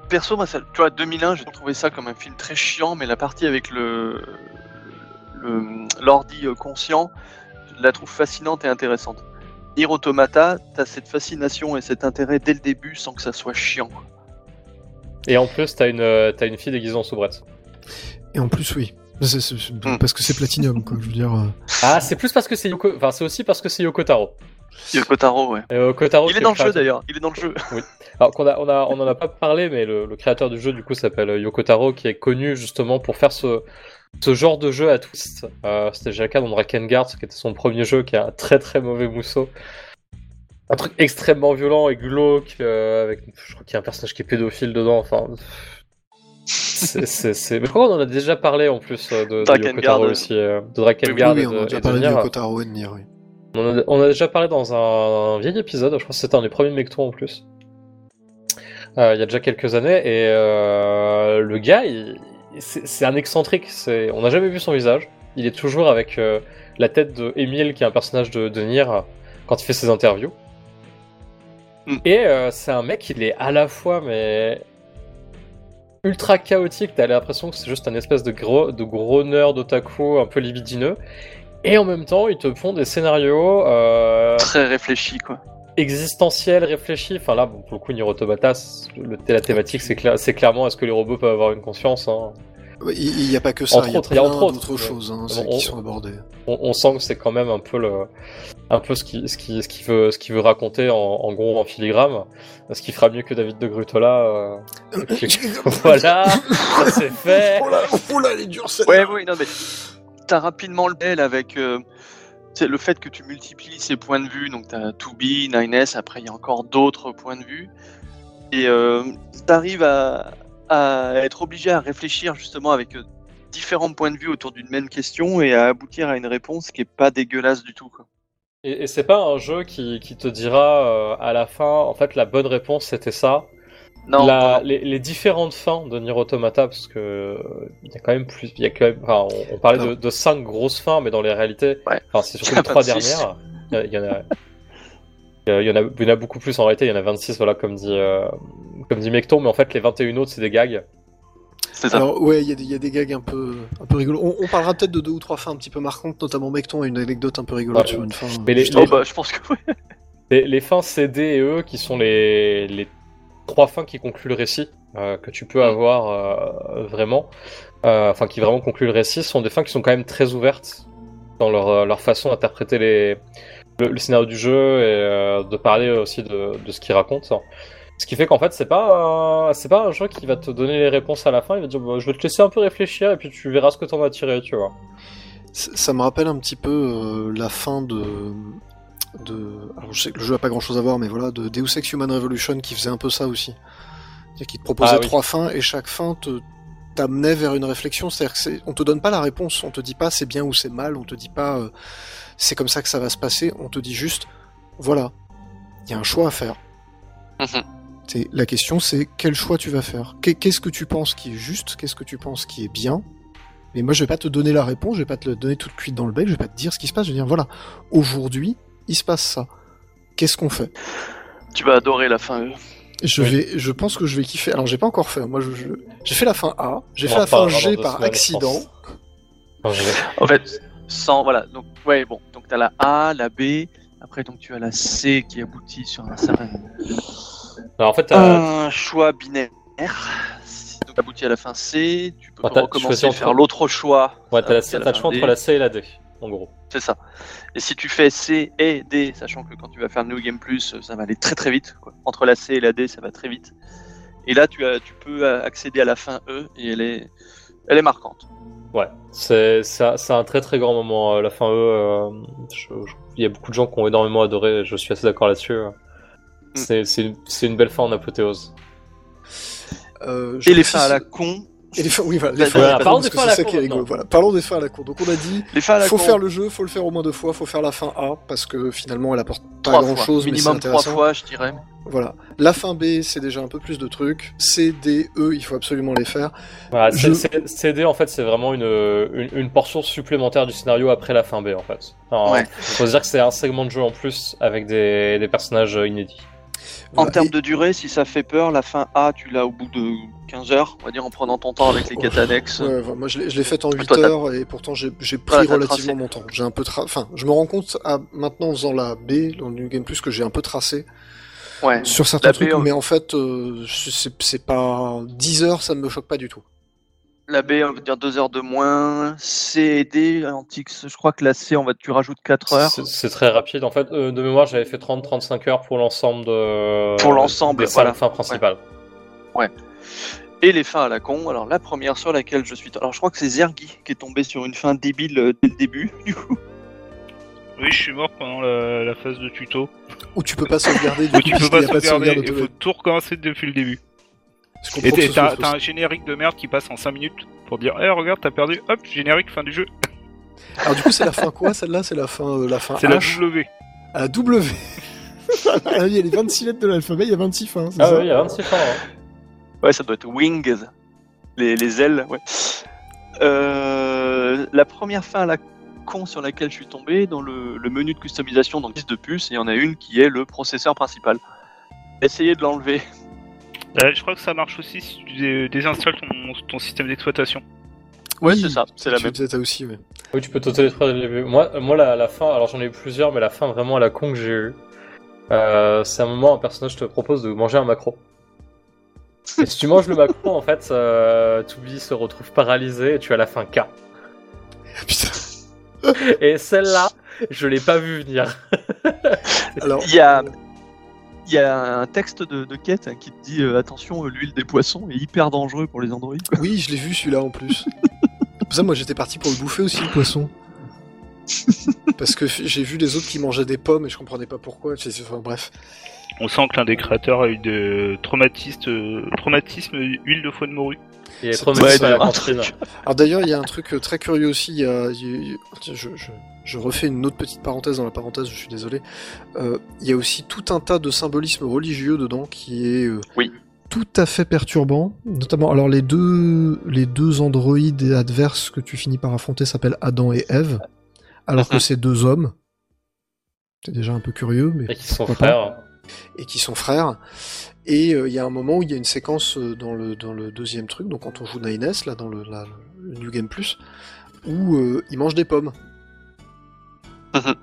Perso, moi, ça- tu vois, 2001, j'ai trouvé ça comme un film très chiant, mais la partie avec le. le- L'ordi euh, conscient, je la trouve fascinante et intéressante. Nier Automata, t'as cette fascination et cet intérêt dès le début sans que ça soit chiant. Et en plus, t'as une, euh, t'as une fille déguisée en soubrette. Et en plus, oui. Hmm. Parce que c'est Platinum, quoi. Je veux dire. euh, Ah, c'est plus parce que c'est Yoko. Enfin, c'est aussi parce que c'est Yoko Taro. Yoko Taro, ouais. Euh, Yoko Taro Il est dans le jeu d'ailleurs, il est dans le jeu. Alors qu'on a, on a, on en a pas parlé, mais le, le créateur du jeu du coup s'appelle Yoko Taro, qui est connu justement pour faire ce, ce genre de jeu à twist. Euh, C'était déjà le cas dans Drakengard, qui était son premier jeu, qui est un très très mauvais mousseau. Un truc extrêmement violent et glauque, euh, avec, je crois qu'il y a un personnage qui est pédophile dedans. Enfin, c'est, Mais je crois qu'on en a déjà parlé en plus euh, de, de Yoko Drakengard, Taro aussi, euh, de Oui, Drakengard oui, et on de, a et déjà de parlé de Nier. Kotaro et de Nier, oui. On en a, on a déjà parlé dans un, vieil épisode, je crois que c'était un des premiers Mecto en plus. Euh, il y a déjà quelques années, et euh, le gars, il- c'est un excentrique. On n'a jamais vu son visage. Il est toujours avec euh, la tête de Emile, qui est un personnage de, de Nier, quand il fait ses interviews. Mm. Et euh, c'est un mec, il est à la fois, mais ultra chaotique. T'as l'impression que c'est juste un espèce de gros, de gros nerd otaku un peu libidineux. Et en même temps, ils te font des scénarios euh, Très réfléchi, quoi. existentiels, réfléchis. Enfin là, bon, pour le coup, c'est- le, la thématique, c'est cla- c'est clairement est-ce que les robots peuvent avoir une conscience hein? Ouais, Il n'y a pas que ça, Entre il y a plein entre autres, d'autres choses hein, Bon, on- qui sont abordées. on, on sent que c'est quand même un peu le, un peu ce qui, ce qui, ce qui veut, ce qu'il veut raconter en, en gros en filigrane. Ce qui fera mieux que David de Grutola. euh, [LAUGHS] voilà, ça [LAUGHS] c'est fait. Oh là, oh là, elle est dure celle Ouais, oui, non, mais t'as rapidement le bel avec euh, le fait que tu multiplies ces points de vue. Donc t'as 2B, 9S, après il y a encore d'autres points de vue. Et euh, t'arrives à, à être obligé à réfléchir justement avec euh, différents points de vue autour d'une même question et à aboutir à une réponse qui est pas dégueulasse du tout. Quoi. Et, et c'est pas un jeu qui, qui te dira euh, à la fin, en fait, la bonne réponse c'était ça? Non, La- non, les, les différentes fins de Nier Automata, parce que euh, il y a quand même plus, il y a quand même, enfin, on, on parlait de, de cinq grosses fins, mais dans les réalités, Ouais. enfin, c'est surtout [LAUGHS] les trois 26. dernières. Il y en a, il y a- il y en a, il y en a beaucoup plus en réalité. Il y en a 26, voilà, comme dit, euh, comme dit Mecton, mais en fait, les 21 autres, c'est des gags. c'est ça. Alors ouais, il y, a des- il y a des gags un peu, un peu rigolos. On, on parlera peut-être de deux ou trois fins un petit peu marquantes, notamment Mecton a une anecdote un peu rigolote Ouais. sur une fin. Mais les- Oh, bah, je pense que. [LAUGHS] Les, les fins CD et E, qui sont les, les trois fins qui concluent le récit, euh, que tu peux avoir euh, vraiment, euh, enfin qui vraiment concluent le récit, sont des fins qui sont quand même très ouvertes dans leur, euh, leur façon d'interpréter les, le, le scénario du jeu et euh, de parler aussi de, de ce qu'ils racontent. Ce qui fait qu'en fait, c'est pas, c'est pas un jeu qui va te donner les réponses à la fin, il va te dire bah, je vais te laisser un peu réfléchir et puis tu verras ce que t'en as tiré, tu vois. Ça me rappelle un petit peu euh, la fin de. de... Alors je sais que le jeu a pas grand chose à voir, mais voilà, de Deus Ex Human Revolution qui faisait un peu ça aussi. C'est-à-dire qu'il te proposait Ah oui. trois fins et chaque fin te t'amenait vers une réflexion. C'est-à-dire que c'est... on te donne pas la réponse, on te dit pas c'est bien ou c'est mal, on te dit pas euh, c'est comme ça que ça va se passer, on te dit juste voilà, il y a un choix à faire. C'est- La question c'est quel choix tu vas faire? Qu'est- Qu'est-ce que tu penses qui est juste, qu'est-ce que tu penses qui est bien, mais moi, je vais pas te donner la réponse, je vais pas te le donner toute cuite dans le bec, je vais pas te dire ce qui se passe, je vais dire, voilà, aujourd'hui, il se passe ça. Qu'est-ce qu'on fait? Tu vas adorer la fin. E. Je Oui. vais, je pense que je vais kiffer. Alors, j'ai pas encore fait. Moi, je, je- j'ai fait la fin A, j'ai fait la fin G par je accident. je- En fait, sans voilà. Donc ouais, bon. Donc t'as la A, la B. Après donc tu as la C qui aboutit sur un certain Alors en fait, un choix binaire. Si donc aboutit à la fin C, tu peux Ah, recommencer à entre- faire l'autre choix. ouais, t'as la- la le fin choix D. entre la C et la D, en gros. C'est ça. Et si tu fais C et D, sachant que quand tu vas faire New Game Plus, ça va aller très très vite. Quoi. Entre la C et la D, ça va très vite. Et là, tu, as, tu peux accéder à la fin E et elle est, elle est marquante. Ouais, c'est c'est un, c'est un très très grand moment. euh, La fin E, euh, il y a beaucoup de gens qui ont énormément adoré, je suis assez d'accord là-dessus. euh. C'est c'est une, c'est une belle fin en apothéose. Euh, je Et les fins à la con. Et les fins, oui, voilà, les Voilà, fins à la con, parlons parce des que fins à c'est la ça con qui est rigolo. maintenant. Voilà, parlons des fins à la con. Donc, on a dit, Les fins à la faut faire le jeu, faut le faire au moins deux fois, faut faire la fin A, parce que finalement, elle apporte pas trois grand fois. chose, mais c'est Minimum trois fois, je dirais. Voilà. La fin B, c'est déjà un peu plus de trucs. C, D, E, il faut absolument les faire. Voilà, Je- c'est- CD en fait, c'est vraiment une, une, une portion supplémentaire du scénario après la fin B en fait. Alors, Ouais. Faut se dire que c'est un segment de jeu en plus avec des, des personnages inédits. En Voilà. termes de durée, si ça fait peur, la fin A, tu l'as au bout de 15 heures, on va dire, en prenant ton temps avec les quêtes annexes. Ouais, moi je l'ai faite en 8 Toi, t'as- heures et pourtant j'ai pris Voilà, relativement tracé. mon temps. J'ai un peu tra- enfin, je me rends compte à, maintenant en faisant la B dans le New Game Plus que j'ai un peu tracé Ouais. sur certains La trucs, mais en fait euh, c'est c'est pas 10 heures, ça me choque pas du tout. La B, on va dire 2 heures de moins. C et D, Antix, je crois que la C, on va, tu rajoutes 4 heures. C'est très rapide. En fait, euh, de mémoire, j'avais fait 30-35 heures pour l'ensemble de. Pour l'ensemble, des voilà. fins principales. Et les fins à la con. Alors, la première sur laquelle je suis. Alors, je crois que c'est Zergi qui est tombé sur une fin débile euh, dès le début, [LAUGHS] du coup. Oui, je suis mort pendant la, la phase de tuto. Ou tu peux pas sauvegarder du Où coup, tu peux pas sauvegarder, sauvegarde il faut tout recommencer depuis le début. Et t'as un générique de merde qui passe en 5 minutes pour dire Eh regarde, t'as perdu, hop, générique, fin du jeu. [LAUGHS] Alors du coup, c'est la fin quoi? Celle-là C'est la fin euh, la fin C'est la W. à la W. [LAUGHS] Ah, il y a les 26 lettres de l'alphabet, il y a 26 fins, Ah ça? oui, il y a 26 fins. hein. Ouais, ça doit être Wings. Les, les ailes, ouais. Euh, la première fin à la con sur laquelle je suis tombé, dans le, le menu de customisation, dans 10 de puce, il y en a une qui est le processeur principal. essayé de l'enlever. Euh, je crois que ça marche aussi si tu dé- désinstalles ton, ton système d'exploitation. Ouais, Oui, c'est ça, c'est la tu même. faisais ça aussi, ouais. Oui, tu peux t'auto-détruire dès le début. Moi, euh, moi la, la fin, alors j'en ai eu plusieurs, mais la fin vraiment à la con que j'ai eue, euh, c'est un moment où un personnage te propose de manger un macro. Et si tu manges le macro, en fait, euh, Toubi se retrouve paralysé et tu as la fin K. [LAUGHS] Putain. Et celle-là, je l'ai pas vu venir. [LAUGHS] Alors, Il y a, il y a un texte de, de quête hein, qui te dit euh, attention, euh, l'huile des poissons est hyper dangereux pour les androïdes. quoi. oui, je l'ai vu celui-là en plus. Pour ça, moi j'étais parti pour le bouffer aussi, le poisson. Parce que j'ai vu les autres qui mangeaient des pommes et je comprenais pas pourquoi. Enfin, bref. On sent que l'un des créateurs a eu de traumatisme, euh, traumatisme huile de foie de morue. Il est Ouais. Alors d'ailleurs, il y a un truc euh, très curieux aussi. Il y a, il y a- je, je- je refais une autre petite parenthèse dans la parenthèse. Je suis désolé. Euh, il y a aussi tout un tas de symbolisme religieux dedans qui est euh, Oui. tout à fait perturbant. Notamment, alors les deux, les deux androïdes adverses que tu finis par affronter s'appellent Adam et Ève, alors que Mhm. c'est deux hommes. C'est déjà un peu curieux, mais Et qui sont pas. Et qui sont frères. Et euh, il y a un moment où il y a une séquence euh, dans le, dans le deuxième truc, donc quand on joue Nines, là, dans le, la- le New Game Plus, où euh, ils mangent des pommes. Mhm.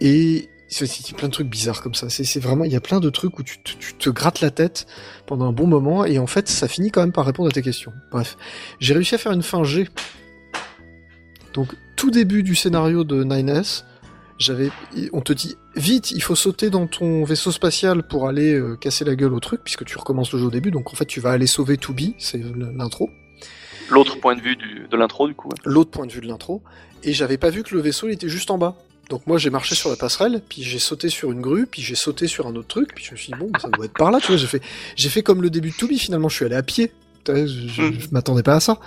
et c'est plein de trucs bizarres comme ça. C'est vraiment, il y a plein de trucs où tu, te- tu te grattes la tête pendant un bon moment, et en fait, ça finit quand même par répondre à tes questions. Bref, j'ai réussi à faire une fin G. Donc, tout début du scénario de 9S, j'avais, on te dit vite, il faut sauter dans ton vaisseau spatial pour aller euh, casser la gueule au truc, puisque tu recommences le jeu au début. Donc en fait, tu vas aller sauver Toubi, c'est l'intro. L'autre point de vue du- de l'intro, du coup. ouais. L'autre point de vue de l'intro. Et j'avais pas vu que le vaisseau il était juste en bas. Donc moi j'ai marché sur la passerelle, puis j'ai sauté sur une grue, puis j'ai sauté sur un autre truc, puis je me suis dit bon, ça doit être par là, tu vois. J'ai fait, j'ai fait comme le début de Toubi finalement. Je suis allé à pied. Je, je- Mm. je m'attendais pas à ça.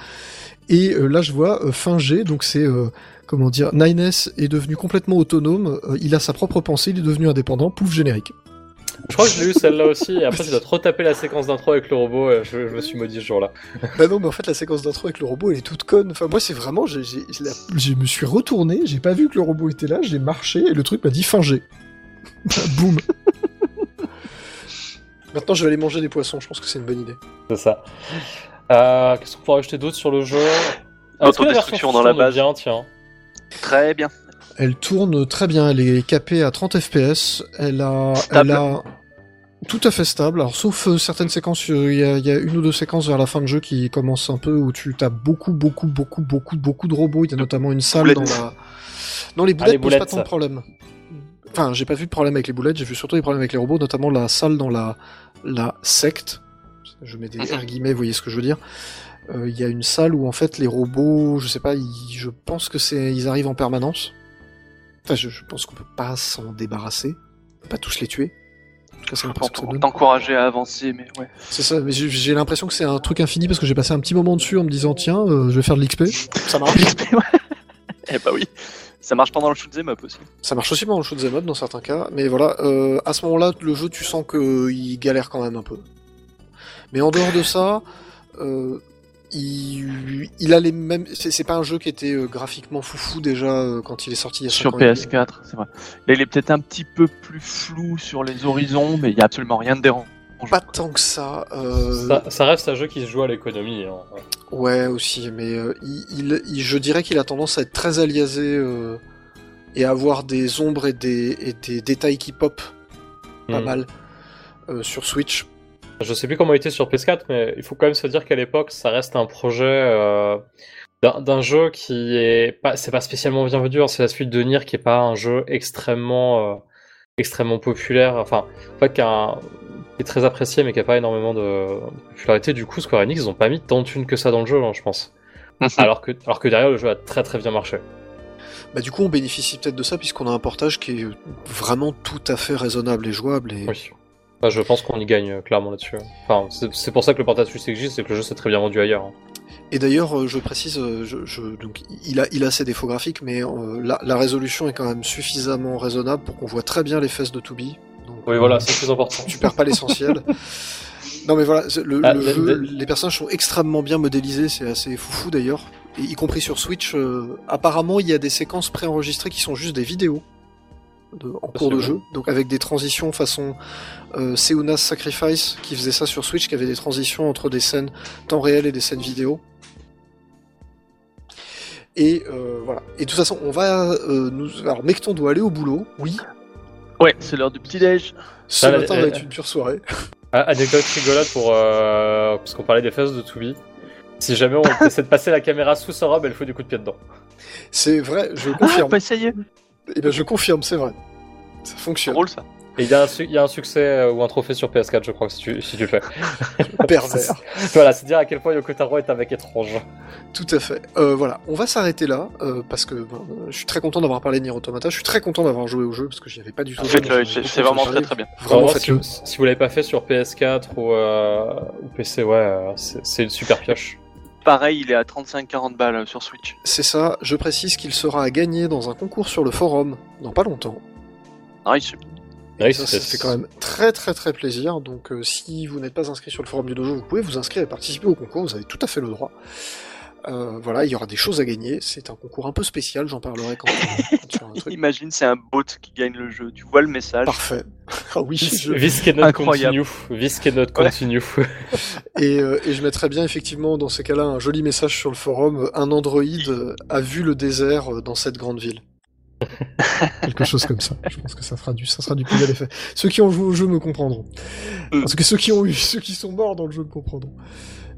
Et euh, là je vois euh, fin G, donc c'est comment dire, 9S est devenu complètement autonome. euh, il a sa propre pensée, il est devenu indépendant. Pouf générique. Je crois que je l'ai eu celle-là aussi, et après [LAUGHS] tu dois te retaper la séquence d'intro avec le robot, et je, je me suis maudit ce jour-là. [LAUGHS] Bah non, mais en fait, la séquence d'intro avec le robot, elle est toute conne. Enfin, moi, c'est vraiment, j'ai, j'ai- je la- je me suis retourné, j'ai pas vu que le robot était là, j'ai marché et le truc m'a dit fin G. [LAUGHS] Boum. Maintenant, je vais aller manger des poissons. Je pense que c'est une bonne idée. C'est ça. Euh, Qu'est-ce qu'on pourrait ajouter d'autre sur le jeu? Ah, est-ce que la version Autodestruction dans la base. bien, tiens. Très bien. Elle tourne très bien, elle est capée à 30 FPS, elle a, Stable. elle a tout à fait stable. Alors sauf euh, certaines séquences, euh, il y, a, il y a une ou deux séquences vers la fin de jeu qui commencent un peu où tu as beaucoup, beaucoup, beaucoup, beaucoup, beaucoup de robots. Il y a notamment une salle dans la. Non, les boulettes les posent pas tant de ça. problèmes. Enfin, j'ai pas vu de problème avec les boulettes, j'ai vu surtout des problèmes avec les robots, notamment la salle dans la, la secte. Je mets des. R guillemets, vous voyez ce que je veux dire. Euh, Il y a une salle où en fait les robots, je sais pas, ils- je pense que c'est, ils arrivent en permanence. Enfin, je, je pense qu'on peut pas s'en débarrasser, on peut pas tous les tuer. En tout cas, c'est l'impression que ça donne. T'encourager à avancer, mais ouais. C'est ça, mais j'ai- l'impression que c'est un truc infini parce que j'ai passé un petit moment dessus en me disant tiens, euh, je vais faire de l'XP. [LAUGHS] Ça marche. eh bah oui. Ça marche pendant le shoot 'em up aussi. Ça marche aussi pendant le shoot'em up dans certains cas, mais voilà, euh, à ce moment-là, le jeu, tu sens qu'il galère quand même un peu. Mais en dehors de ça, euh, il, il a les mêmes. C'est c'est pas un jeu qui était euh, graphiquement foufou déjà euh, quand il est sorti il y a Sur cinq ans et demi. PS4, c'est vrai. Là, il est peut-être un petit peu plus flou sur les horizons, mais il y a absolument rien de dérangeant. Pas tant que ça. euh, Ça, ça reste un jeu qui se joue à l'économie. hein. Ouais, aussi, mais euh, il, il- il- je dirais qu'il a tendance à être très aliasé euh, et à avoir des ombres et des, et des détails qui pop pas Hmm. mal euh, sur Switch. Je sais plus comment il était sur PS4, mais il faut quand même se dire qu'à l'époque, ça reste un projet euh, d'un jeu qui est pas, c'est pas spécialement bienvenu. hein, c'est la suite de Nier qui est pas un jeu extrêmement, euh, extrêmement populaire. Enfin, en fait, qui, est très apprécié, mais qui a pas énormément de, de popularité. Du coup, Square Enix, ils ont pas mis tant de thunes que ça dans le jeu, hein, je pense. [LAUGHS] alors que, alors que derrière, le jeu a très très bien marché. Bah, du coup, on bénéficie peut-être de ça puisqu'on a un portage qui est vraiment tout à fait raisonnable et jouable. Et... Oui. Bah, je pense qu'on y gagne euh, clairement là-dessus. Enfin, c'est pour ça que le portage Switch existe, c'est que le jeu s'est très bien vendu ailleurs. hein. Et d'ailleurs, euh, je précise, euh, je, je- donc, il, a, il a ses défauts graphiques, mais euh, la, la résolution est quand même suffisamment raisonnable pour qu'on voit très bien les fesses de Toubi. Oui, voilà, c'est plus important. tu perds pas l'essentiel. [LAUGHS] non mais voilà, le, Ah, le les- jeu, les- les personnages sont extrêmement bien modélisés, c'est assez foufou d'ailleurs. Y compris sur Switch, euh, apparemment il y a des séquences préenregistrées qui sont juste des vidéos. De- en cours de jeu, donc avec des transitions façon euh, Seuna's Sacrifice qui faisait ça sur Switch, qui avait des transitions entre des scènes temps réel et des scènes vidéo. Et euh, voilà. Et de toute façon, on va euh, nous. Alors, Mecton doit aller au boulot. Oui. Ouais, c'est l'heure du petit-déj. Ce Ah, matin va être une pure soirée. Ah, anecdote rigolote pour. Euh, parce qu'on parlait des fesses de Toubi. Si jamais on [LAUGHS] essaie de passer la caméra sous sa robe, elle fout du coup de pied dedans. C'est vrai, je Ah, confirme. pas essayé. Eh ben, je confirme, c'est vrai. Ça C'est fonctionne. drôle ça. Et il y, a un su- il y a un succès euh, ou un trophée sur PS4, je crois, si tu, si tu le fais. [LAUGHS] Pervers. voilà, c'est dire à quel point Yoko Taro est un mec étrange. Tout à fait. Euh, voilà, on va s'arrêter là euh, parce que ben, je suis très content d'avoir parlé de Nier Automata. Je suis très content d'avoir joué au jeu parce que j'y avais pas du tout. Euh, ai c'est vraiment très très bien. Vraiment, Vraiment, si, faites-le. vous, si vous l'avez pas fait sur PS4 ou, euh, ou PC, ouais, c'est c'est une super pioche. Pareil, il est à 35-40 balles sur Switch. C'est ça. Je précise qu'il sera à gagner dans un concours sur le forum dans pas longtemps. Nice. Oui, ça, c'est- ça fait quand même très très très plaisir. Donc euh, si vous n'êtes pas inscrit sur le forum du dojo, vous pouvez vous inscrire et participer au concours. Vous avez tout à fait le droit. Euh, voilà, il y aura des choses à gagner. C'est un concours un peu spécial. J'en parlerai quand, quand [LAUGHS] un truc. Imagine, c'est un bot qui gagne le jeu. Tu vois le message. Parfait. [LAUGHS] Ah oui, je- This cannot Incroyable. continue. This cannot continue. [LAUGHS] Et, euh, et je mettrais bien effectivement dans ces cas-là un joli message sur le forum. Un androïde a vu le désert euh, dans cette grande ville. Quelque chose comme ça. Je pense que ça fera du, ça sera du plus bel effet. Ceux qui ont joué au jeu me comprendront. Parce que ceux qui ont eu, ceux qui sont morts dans le jeu me comprendront.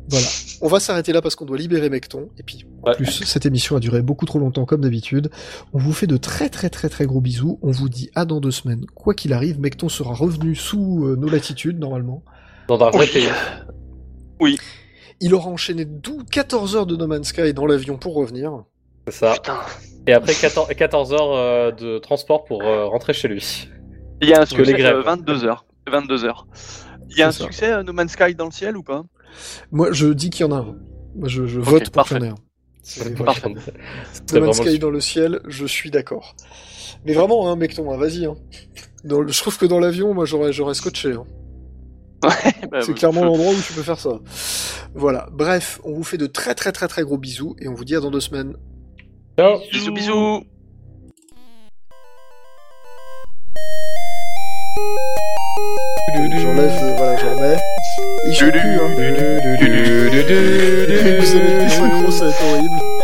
Voilà. On va s'arrêter là parce qu'on doit libérer Mecton. Et puis, en Ouais. plus, cette émission a duré beaucoup trop longtemps comme d'habitude. On vous fait de très très très très gros bisous. On vous dit à dans deux semaines. Quoi qu'il arrive, Mecton sera revenu sous euh, nos latitudes normalement. Dans un vrai Oui. pays. Il aura enchaîné 12, 14 heures de No Man's Sky dans l'avion pour revenir. C'est ça. Putain. Et après 14, 14 heures euh, de transport pour euh, rentrer chez lui. Il y a un que les succès grèves. euh, 22 heures. 22 heures. Il y a un ça. succès euh, No Man's Sky dans le ciel ou pas? Moi, je dis qu'il y en a un. Moi, je, je vote pour qu'il y en ait un. C'est voilà. parfait. [LAUGHS] No Man's Sky dans le ciel, je suis d'accord. Mais vraiment, hein, Mecton, hein, vas-y. Hein. Dans le- je trouve que dans l'avion, moi, j'aurais, j'aurais scotché. Hein. [LAUGHS] Bah, C'est euh, clairement je- l'endroit où tu peux faire ça. Voilà. Bref, on vous fait de très très très très gros bisous et on vous dit à dans deux semaines. Ciao. Bisous bisous. J'enlève, euh, voilà, j'en remets. Il joue plus, hein. Horrible.